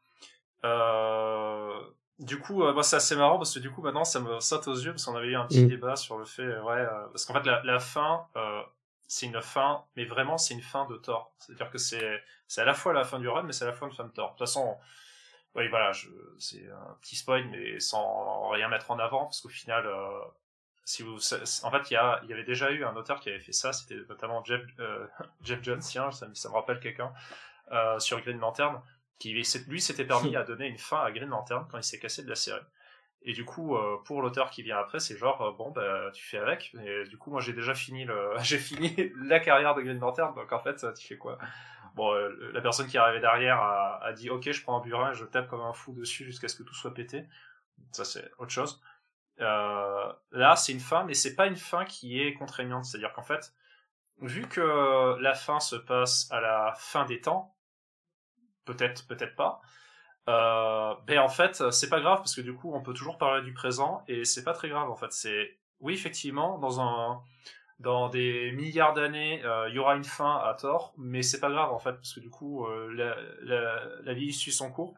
Euh, du coup, euh, c'est assez marrant parce que du coup, maintenant, ça me saute aux yeux parce qu'on avait eu un petit mm. débat sur le fait, ouais, euh, parce qu'en fait, la, la fin, euh, c'est une fin, mais vraiment c'est une fin de Thor. C'est-à-dire que c'est à la fois la fin du run, mais c'est à la fois une fin de Thor. De toute façon, oui voilà, c'est un petit spoil, mais sans rien mettre en avant, parce qu'au final, euh, si vous, en fait, il y, a, il y avait déjà eu un auteur qui avait fait ça, c'était notamment Jeff, euh, <laughs> Jeff Jones, ça me rappelle quelqu'un, euh, sur Green Lantern, qui lui s'était permis <laughs> à donner une fin à Green Lantern quand il s'est cassé de la série. Et du coup, euh, pour l'auteur qui vient après, c'est genre euh, bon bah tu fais avec. Et du coup, moi j'ai déjà fini le, <laughs> j'ai fini la carrière de Green Lantern, donc en fait tu fais quoi? Bon, euh, la personne qui arrivée derrière a, a, dit ok, je prends un burin, et je tape comme un fou dessus jusqu'à ce que tout soit pété. Ça c'est autre chose. là, c'est une fin, mais c'est pas une fin qui est contraignante. C'est-à-dire qu'en fait, vu que la fin se passe à la fin des temps, peut-être, peut-être pas. Euh, ben en fait, c'est pas grave parce que du coup, on peut toujours parler du présent et c'est pas très grave en fait. C'est oui, effectivement, dans un dans des milliards d'années, euh, il y aura une fin à tort, mais c'est pas grave en fait parce que du coup, euh, la, la, vie suit son cours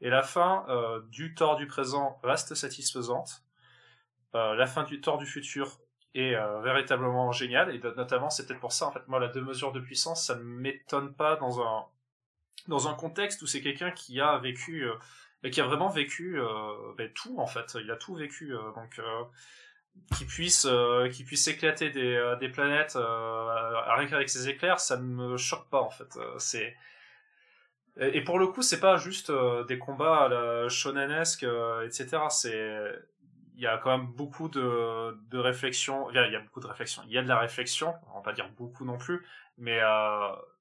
et la fin euh, du tort du présent reste satisfaisante. la fin du tort du futur est véritablement géniale et notamment c'est peut-être pour ça en fait moi la deux mesures de puissance ça ne m'étonne pas dans un dans un contexte où c'est quelqu'un qui a vécu, euh, qui a vraiment vécu euh, ben, tout en fait. Il a tout vécu, euh, donc qui puisse, qui puisse éclater des, des planètes avec ses éclairs, ça ne me choque pas en fait. c'est et pour le coup, c'est pas juste des combats à la shonenesque, etc. C'est il y a quand même beaucoup de, de réflexion. Il y, a, il y a beaucoup de réflexion. Il y a de la réflexion. On va pas dire beaucoup non plus, mais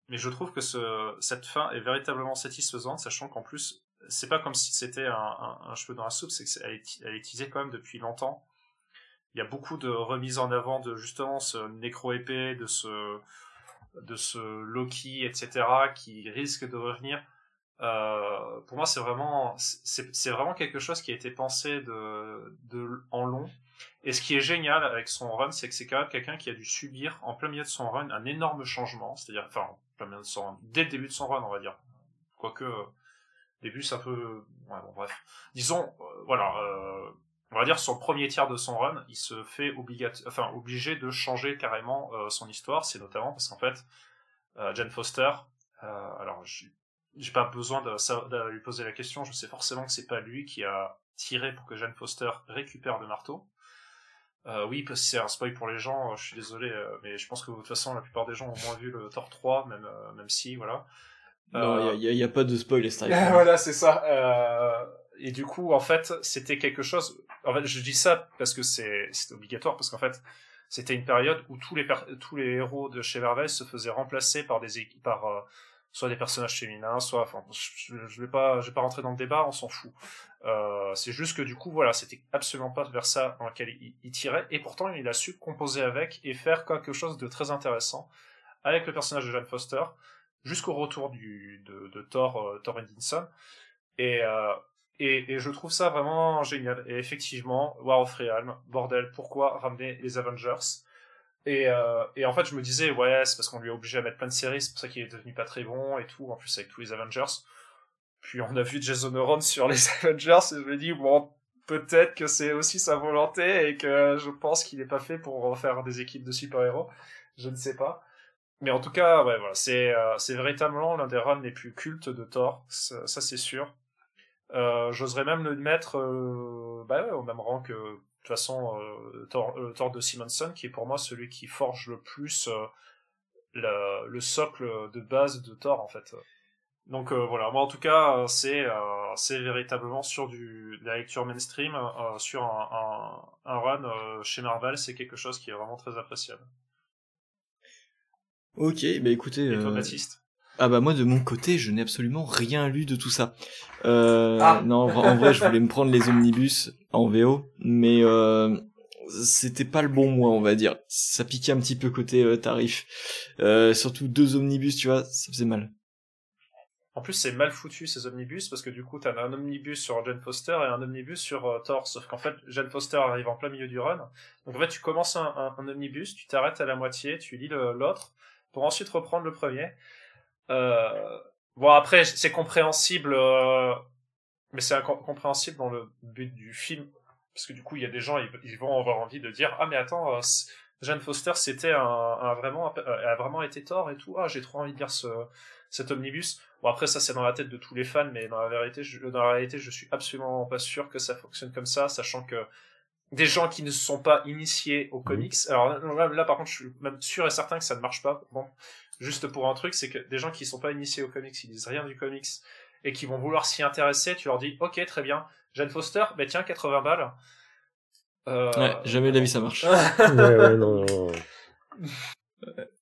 mais je trouve que ce, cette fin est véritablement satisfaisante, sachant qu'en plus, c'est pas comme si c'était un, un, un, cheveu dans la soupe, c'est qu'elle est, elle est utilisée quand même depuis longtemps. Il y a beaucoup de remises en avant de justement ce nécro-épée, de ce, de ce Loki, etc., qui risque de revenir. Euh, pour moi, c'est vraiment, c'est vraiment quelque chose qui a été pensé de, de, en long et ce qui est génial avec son run, c'est que c'est quand même quelqu'un qui a dû subir en plein milieu de son run un énorme changement, c'est-à-dire, enfin, dès le début de son run, on va dire. Quoique, euh, début, c'est un peu, ouais, bon, bref. Disons, euh, voilà, euh, on va dire sur le premier tiers de son run, il se fait obligé de changer carrément son histoire. C'est notamment parce qu'en fait, Jane Foster, alors j'ai pas besoin de, de, lui poser la question, je sais forcément que c'est pas lui qui a tiré pour que Jane Foster récupère le marteau. Euh, oui, parce que c'est un spoil pour les gens, euh, je suis désolé, euh, mais je pense que de toute façon, la plupart des gens ont moins vu le Thor 3, même, même si, voilà. Non, il n'y a, pas de spoil, <laughs> voilà, c'est ça. et du coup, en fait, c'était quelque chose. En fait, je dis ça parce que c'est obligatoire, parce qu'en fait, c'était une période où tous les, tous les héros de chez Marvel se faisaient remplacer par des par soit des personnages féminins, soit, enfin, je, je vais pas, je vais pas rentrer dans le débat, on s'en fout. Euh, c'est juste que du coup, voilà, c'était absolument pas vers ça dans lequel il, tirait, et pourtant il a su composer avec et faire quelque chose de très intéressant avec le personnage de Jane Foster jusqu'au retour du, de, de Thor, euh, Thor Edinson. Et, euh, et, et, je trouve ça vraiment génial. Et effectivement, War of Realm, bordel, pourquoi ramener les Avengers? Et, euh, et en fait, je me disais, ouais, c'est parce qu'on lui a obligé à mettre plein de séries, c'est pour ça qu'il est devenu pas très bon et tout, en plus avec tous les Avengers. Puis on a vu Jason Aaron <laughs> sur les Avengers et je me dis, bon, peut-être que c'est aussi sa volonté et que je pense qu'il n'est pas fait pour faire des équipes de super-héros. Je ne sais pas. Mais en tout cas, ouais, voilà, c'est euh, véritablement l'un des runs les plus cultes de Thor, ça, c'est sûr. Euh, J'oserais même le mettre euh, bah au même rang que toute façon, euh, Thor, euh, Thor, de Simonson, qui est pour moi celui qui forge le plus euh, le, le, socle de base de Thor, en fait. Donc voilà, moi en tout cas, c'est c'est véritablement sur du, de la lecture mainstream, sur un, un, un run chez Marvel, c'est quelque chose qui est vraiment très appréciable. Ok, bah écoutez... Et toi, Baptiste? Ah bah moi de mon côté je n'ai absolument rien lu de tout ça. Euh, ah. Non en vrai je voulais me prendre les omnibus en VO mais euh, c'était pas le bon mois on va dire. Ça piquait un petit peu côté euh, tarif. Euh, surtout deux omnibus tu vois ça faisait mal. En plus c'est mal foutu ces omnibus parce que du coup t'as un omnibus sur Jane Foster et un omnibus sur euh, Thor sauf qu'en fait Jane Foster arrive en plein milieu du run. Donc en fait tu commences un, un, un omnibus, tu t'arrêtes à la moitié, tu lis l'autre pour ensuite reprendre le premier. Euh, bon après c'est compréhensible, euh, mais c'est compréhensible dans le but du film parce que du coup il y a des gens ils, vont avoir envie de dire ah mais attends euh, Jane Foster, c'était un, un, vraiment, a vraiment été tort et tout. Ah, j'ai trop envie de lire ce, cet omnibus. Bon, après, ça, c'est dans la tête de tous les fans, mais dans la vérité, je, dans la réalité, je suis absolument pas sûr que ça fonctionne comme ça, sachant que des gens qui ne sont pas initiés aux comics. Alors là, par contre, je suis même sûr et certain que ça ne marche pas. Bon, juste pour un truc, c'est que des gens qui ne sont pas initiés aux comics, ils disent rien du comics et qui vont vouloir s'y intéresser, tu leur dis, ok, très bien, Jane Foster, ben tiens, 80 balles. Euh... Ouais, jamais la vie ça marche. <laughs> ouais, ouais, non, non. <laughs>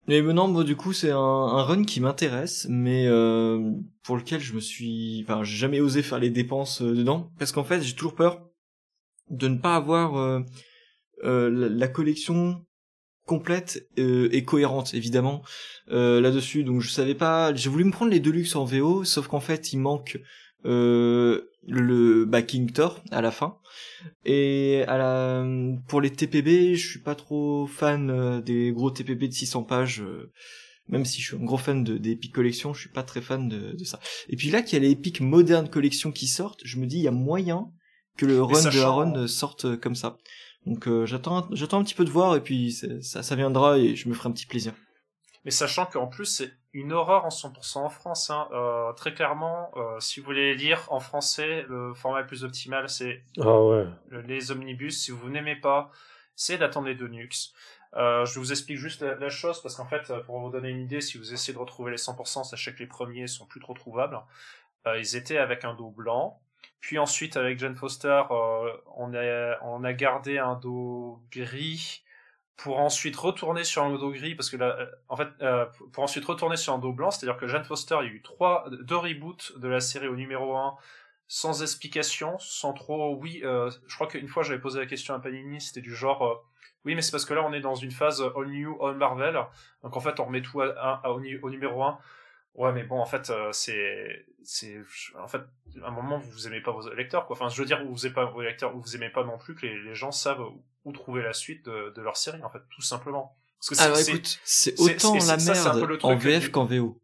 Mais non, moi du coup c'est un, un, run qui m'intéresse, mais euh, pour lequel je me suis, enfin j'ai jamais osé faire les dépenses euh, dedans, parce qu'en fait j'ai toujours peur de ne pas avoir euh, euh la, la, collection complète euh, et cohérente évidemment euh, là-dessus. Donc je savais pas, j'ai voulu me prendre les Deluxe en VO, sauf qu'en fait il manque euh, le backing Thor à la fin. Et à la, pour les TPB, je suis pas trop fan euh, des gros TPB de 600 pages. Euh, même si je suis un gros fan de, des Epic Collection, je suis pas très fan de, de ça. Et puis là, qu'il y a les Epic Modern Collection qui sortent, je me dis, il y a moyen que le run de Aaron sorte comme ça. Donc euh, j'attends, j'attends un petit peu de voir et puis ça, ça viendra et je me ferai un petit plaisir. Mais sachant qu'en plus c'est une horreur en 100% en France. Hein. Euh, très clairement, euh, si vous voulez lire en français, le format le plus optimal c'est ah ouais. les omnibus. Si vous n'aimez pas, c'est d'attendre les Nux. Euh, je vous explique juste la, la chose parce qu'en fait, pour vous donner une idée, si vous essayez de retrouver les 100%, sachez que les premiers sont plus trop trouvables. Euh, ils étaient avec un dos blanc. Puis ensuite, avec Jane Foster, euh, on, a, gardé un dos gris pour ensuite retourner sur un dos gris parce que euh, en fait, euh, pour ensuite retourner sur un dos blanc, c'est-à-dire que Jane Foster, il y a eu trois, deux reboots de la série au numéro 1 sans explication, sans trop. Oui, je crois qu'une fois j'avais posé la question à Panini, c'était du genre. Oui, mais c'est parce que là on est dans une phase all new, all Marvel, donc en fait on remet tout au, au numéro 1 Ouais, mais bon, en fait, euh, c'est, c'est, en fait, à un moment, vous aimez pas vos lecteurs, quoi. Enfin, je veux dire, vous aimez pas vos lecteurs, ou vous aimez pas non plus que les, les gens savent où, trouver la suite de, de, leur série, en fait, tout simplement. Parce que Alors écoute, c'est autant la merde en VF qu'en VO.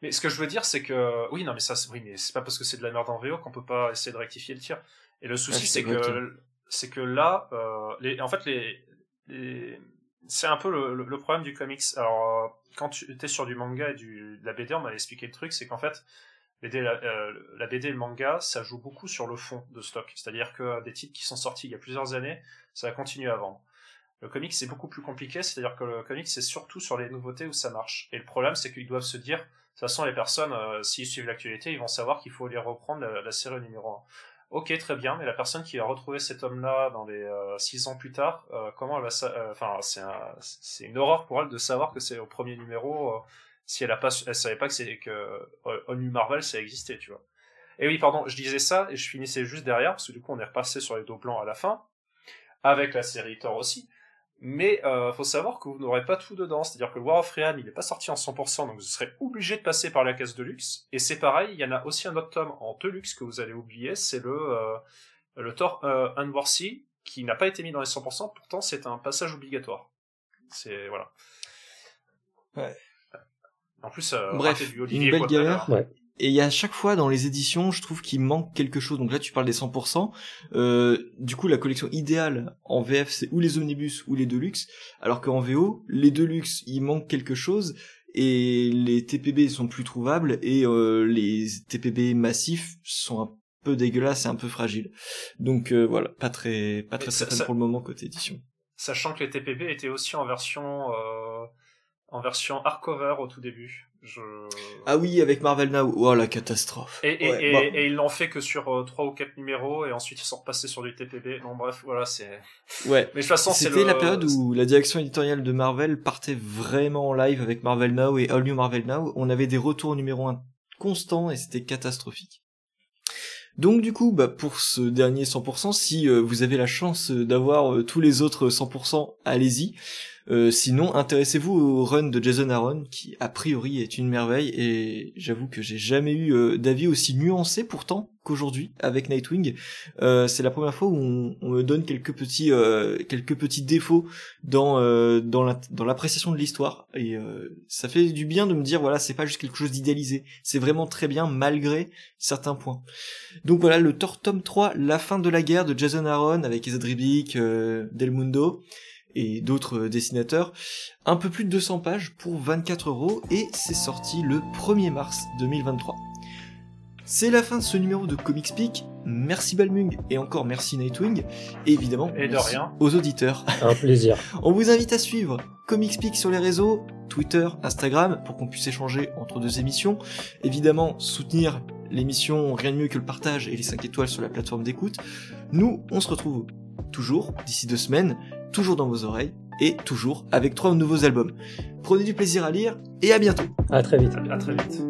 Mais ce que je veux dire, c'est que, oui, non, mais ça, oui, mais c'est pas parce que c'est de la merde en VO qu'on peut pas essayer de rectifier le tir. Et le souci, c'est que, c'est que là, euh, les, en fait, les, les, c'est un peu le, le, problème du comics. Alors, euh, quand tu étais sur du manga et du, de la BD, on m'avait expliqué le truc, c'est qu'en fait, la, euh, BD et le manga, ça joue beaucoup sur le fond de stock. C'est-à-dire que des titres qui sont sortis il y a plusieurs années, ça va continuer à vendre. Le comics, c'est beaucoup plus compliqué, c'est-à-dire que le comics, c'est surtout sur les nouveautés où ça marche. Et le problème, c'est qu'ils doivent se dire, de toute façon, les personnes, euh, s'ils suivent l'actualité, ils vont savoir qu'il faut les reprendre la, la série numéro 1. Ok, très bien, mais la personne qui a retrouvé cet homme-là dans les euh, six ans plus tard, euh, comment elle va, euh, enfin, c'est un, c'est une horreur pour elle de savoir que c'est au premier numéro, si elle a pas, elle savait pas que c'est que On New Marvel ça existait, tu vois. Et oui, pardon, je disais ça et je finissais juste derrière parce que du coup on est repassé sur les dos blancs à la fin, avec la série Thor aussi. Mais euh, faut savoir que vous n'aurez pas tout dedans, c'est-à-dire que le War of Realm il n'est pas sorti en 100%, donc vous serez obligé de passer par la case de luxe. Et c'est pareil, il y en a aussi un autre tome en deluxe que vous allez oublier, c'est le euh, le Thor euh, Unworthy, qui n'a pas été mis dans les 100%, pourtant c'est un passage obligatoire. C'est voilà. Ouais. En plus, euh, bref, une belle galère. Ouais. Et il y a chaque fois dans les éditions, je trouve qu'il manque quelque chose. Donc là, tu parles des 100%. Euh, du coup, la collection idéale en VF, c'est ou les omnibus ou les deluxe. Alors qu'en VO, les deluxe, il manque quelque chose. Et les TPB sont plus trouvables. Et euh, les TPB massifs sont un peu dégueulasses et un peu fragiles. Donc euh, voilà, pas très, pas très certain pour le moment côté édition. Sachant que les TPB étaient aussi en version, euh, en version hardcover au tout début. Je... Ah oui, avec Marvel Now, oh la catastrophe. Et, et, ouais, et, bon. et ils l'ont fait que sur euh, 3 ou 4 numéros, et ensuite ils sont repassés sur du TPB. Non, bref, voilà, c'est. <laughs> Ouais. Mais de toute façon, c'était le... la période où la direction éditoriale de Marvel partait vraiment en live avec Marvel Now et All New Marvel Now. On avait des retours numéro 1 constants et c'était catastrophique. Donc du coup, bah, pour ce dernier 100%, si euh, vous avez la chance d'avoir euh, tous les autres 100%, allez-y. Euh, sinon, intéressez-vous au run de Jason Aaron, qui a priori est une merveille, et j'avoue que j'ai jamais eu euh, d'avis aussi nuancé pourtant qu'aujourd'hui avec Nightwing. Euh, c'est la première fois où on, me donne quelques petits quelques petits défauts dans dans l'appréciation de l'histoire, et ça fait du bien de me dire voilà c'est pas juste quelque chose d'idéalisé, c'est vraiment très bien malgré certains points. Donc voilà le Thor tome 3, la fin de la guerre de Jason Aaron avec Ezra Del Mundo. Et d'autres dessinateurs. Un peu plus de 200 pages pour 24 euros et c'est sorti le 1er mars 2023. C'est la fin de ce numéro de Comics Peak. Merci Balmung et encore merci Nightwing. Et évidemment, Et de merci rien. aux auditeurs. Un plaisir. <laughs> On vous invite à suivre Comics Peak sur les réseaux, Twitter, Instagram, pour qu'on puisse échanger entre deux émissions. Évidemment, soutenir l'émission Rien de mieux que le partage et les 5 étoiles sur la plateforme d'écoute. Nous, on se retrouve toujours d'ici deux semaines, toujours dans vos oreilles et toujours avec trois nouveaux albums. Prenez du plaisir à lire et à bientôt. À très vite. À très vite.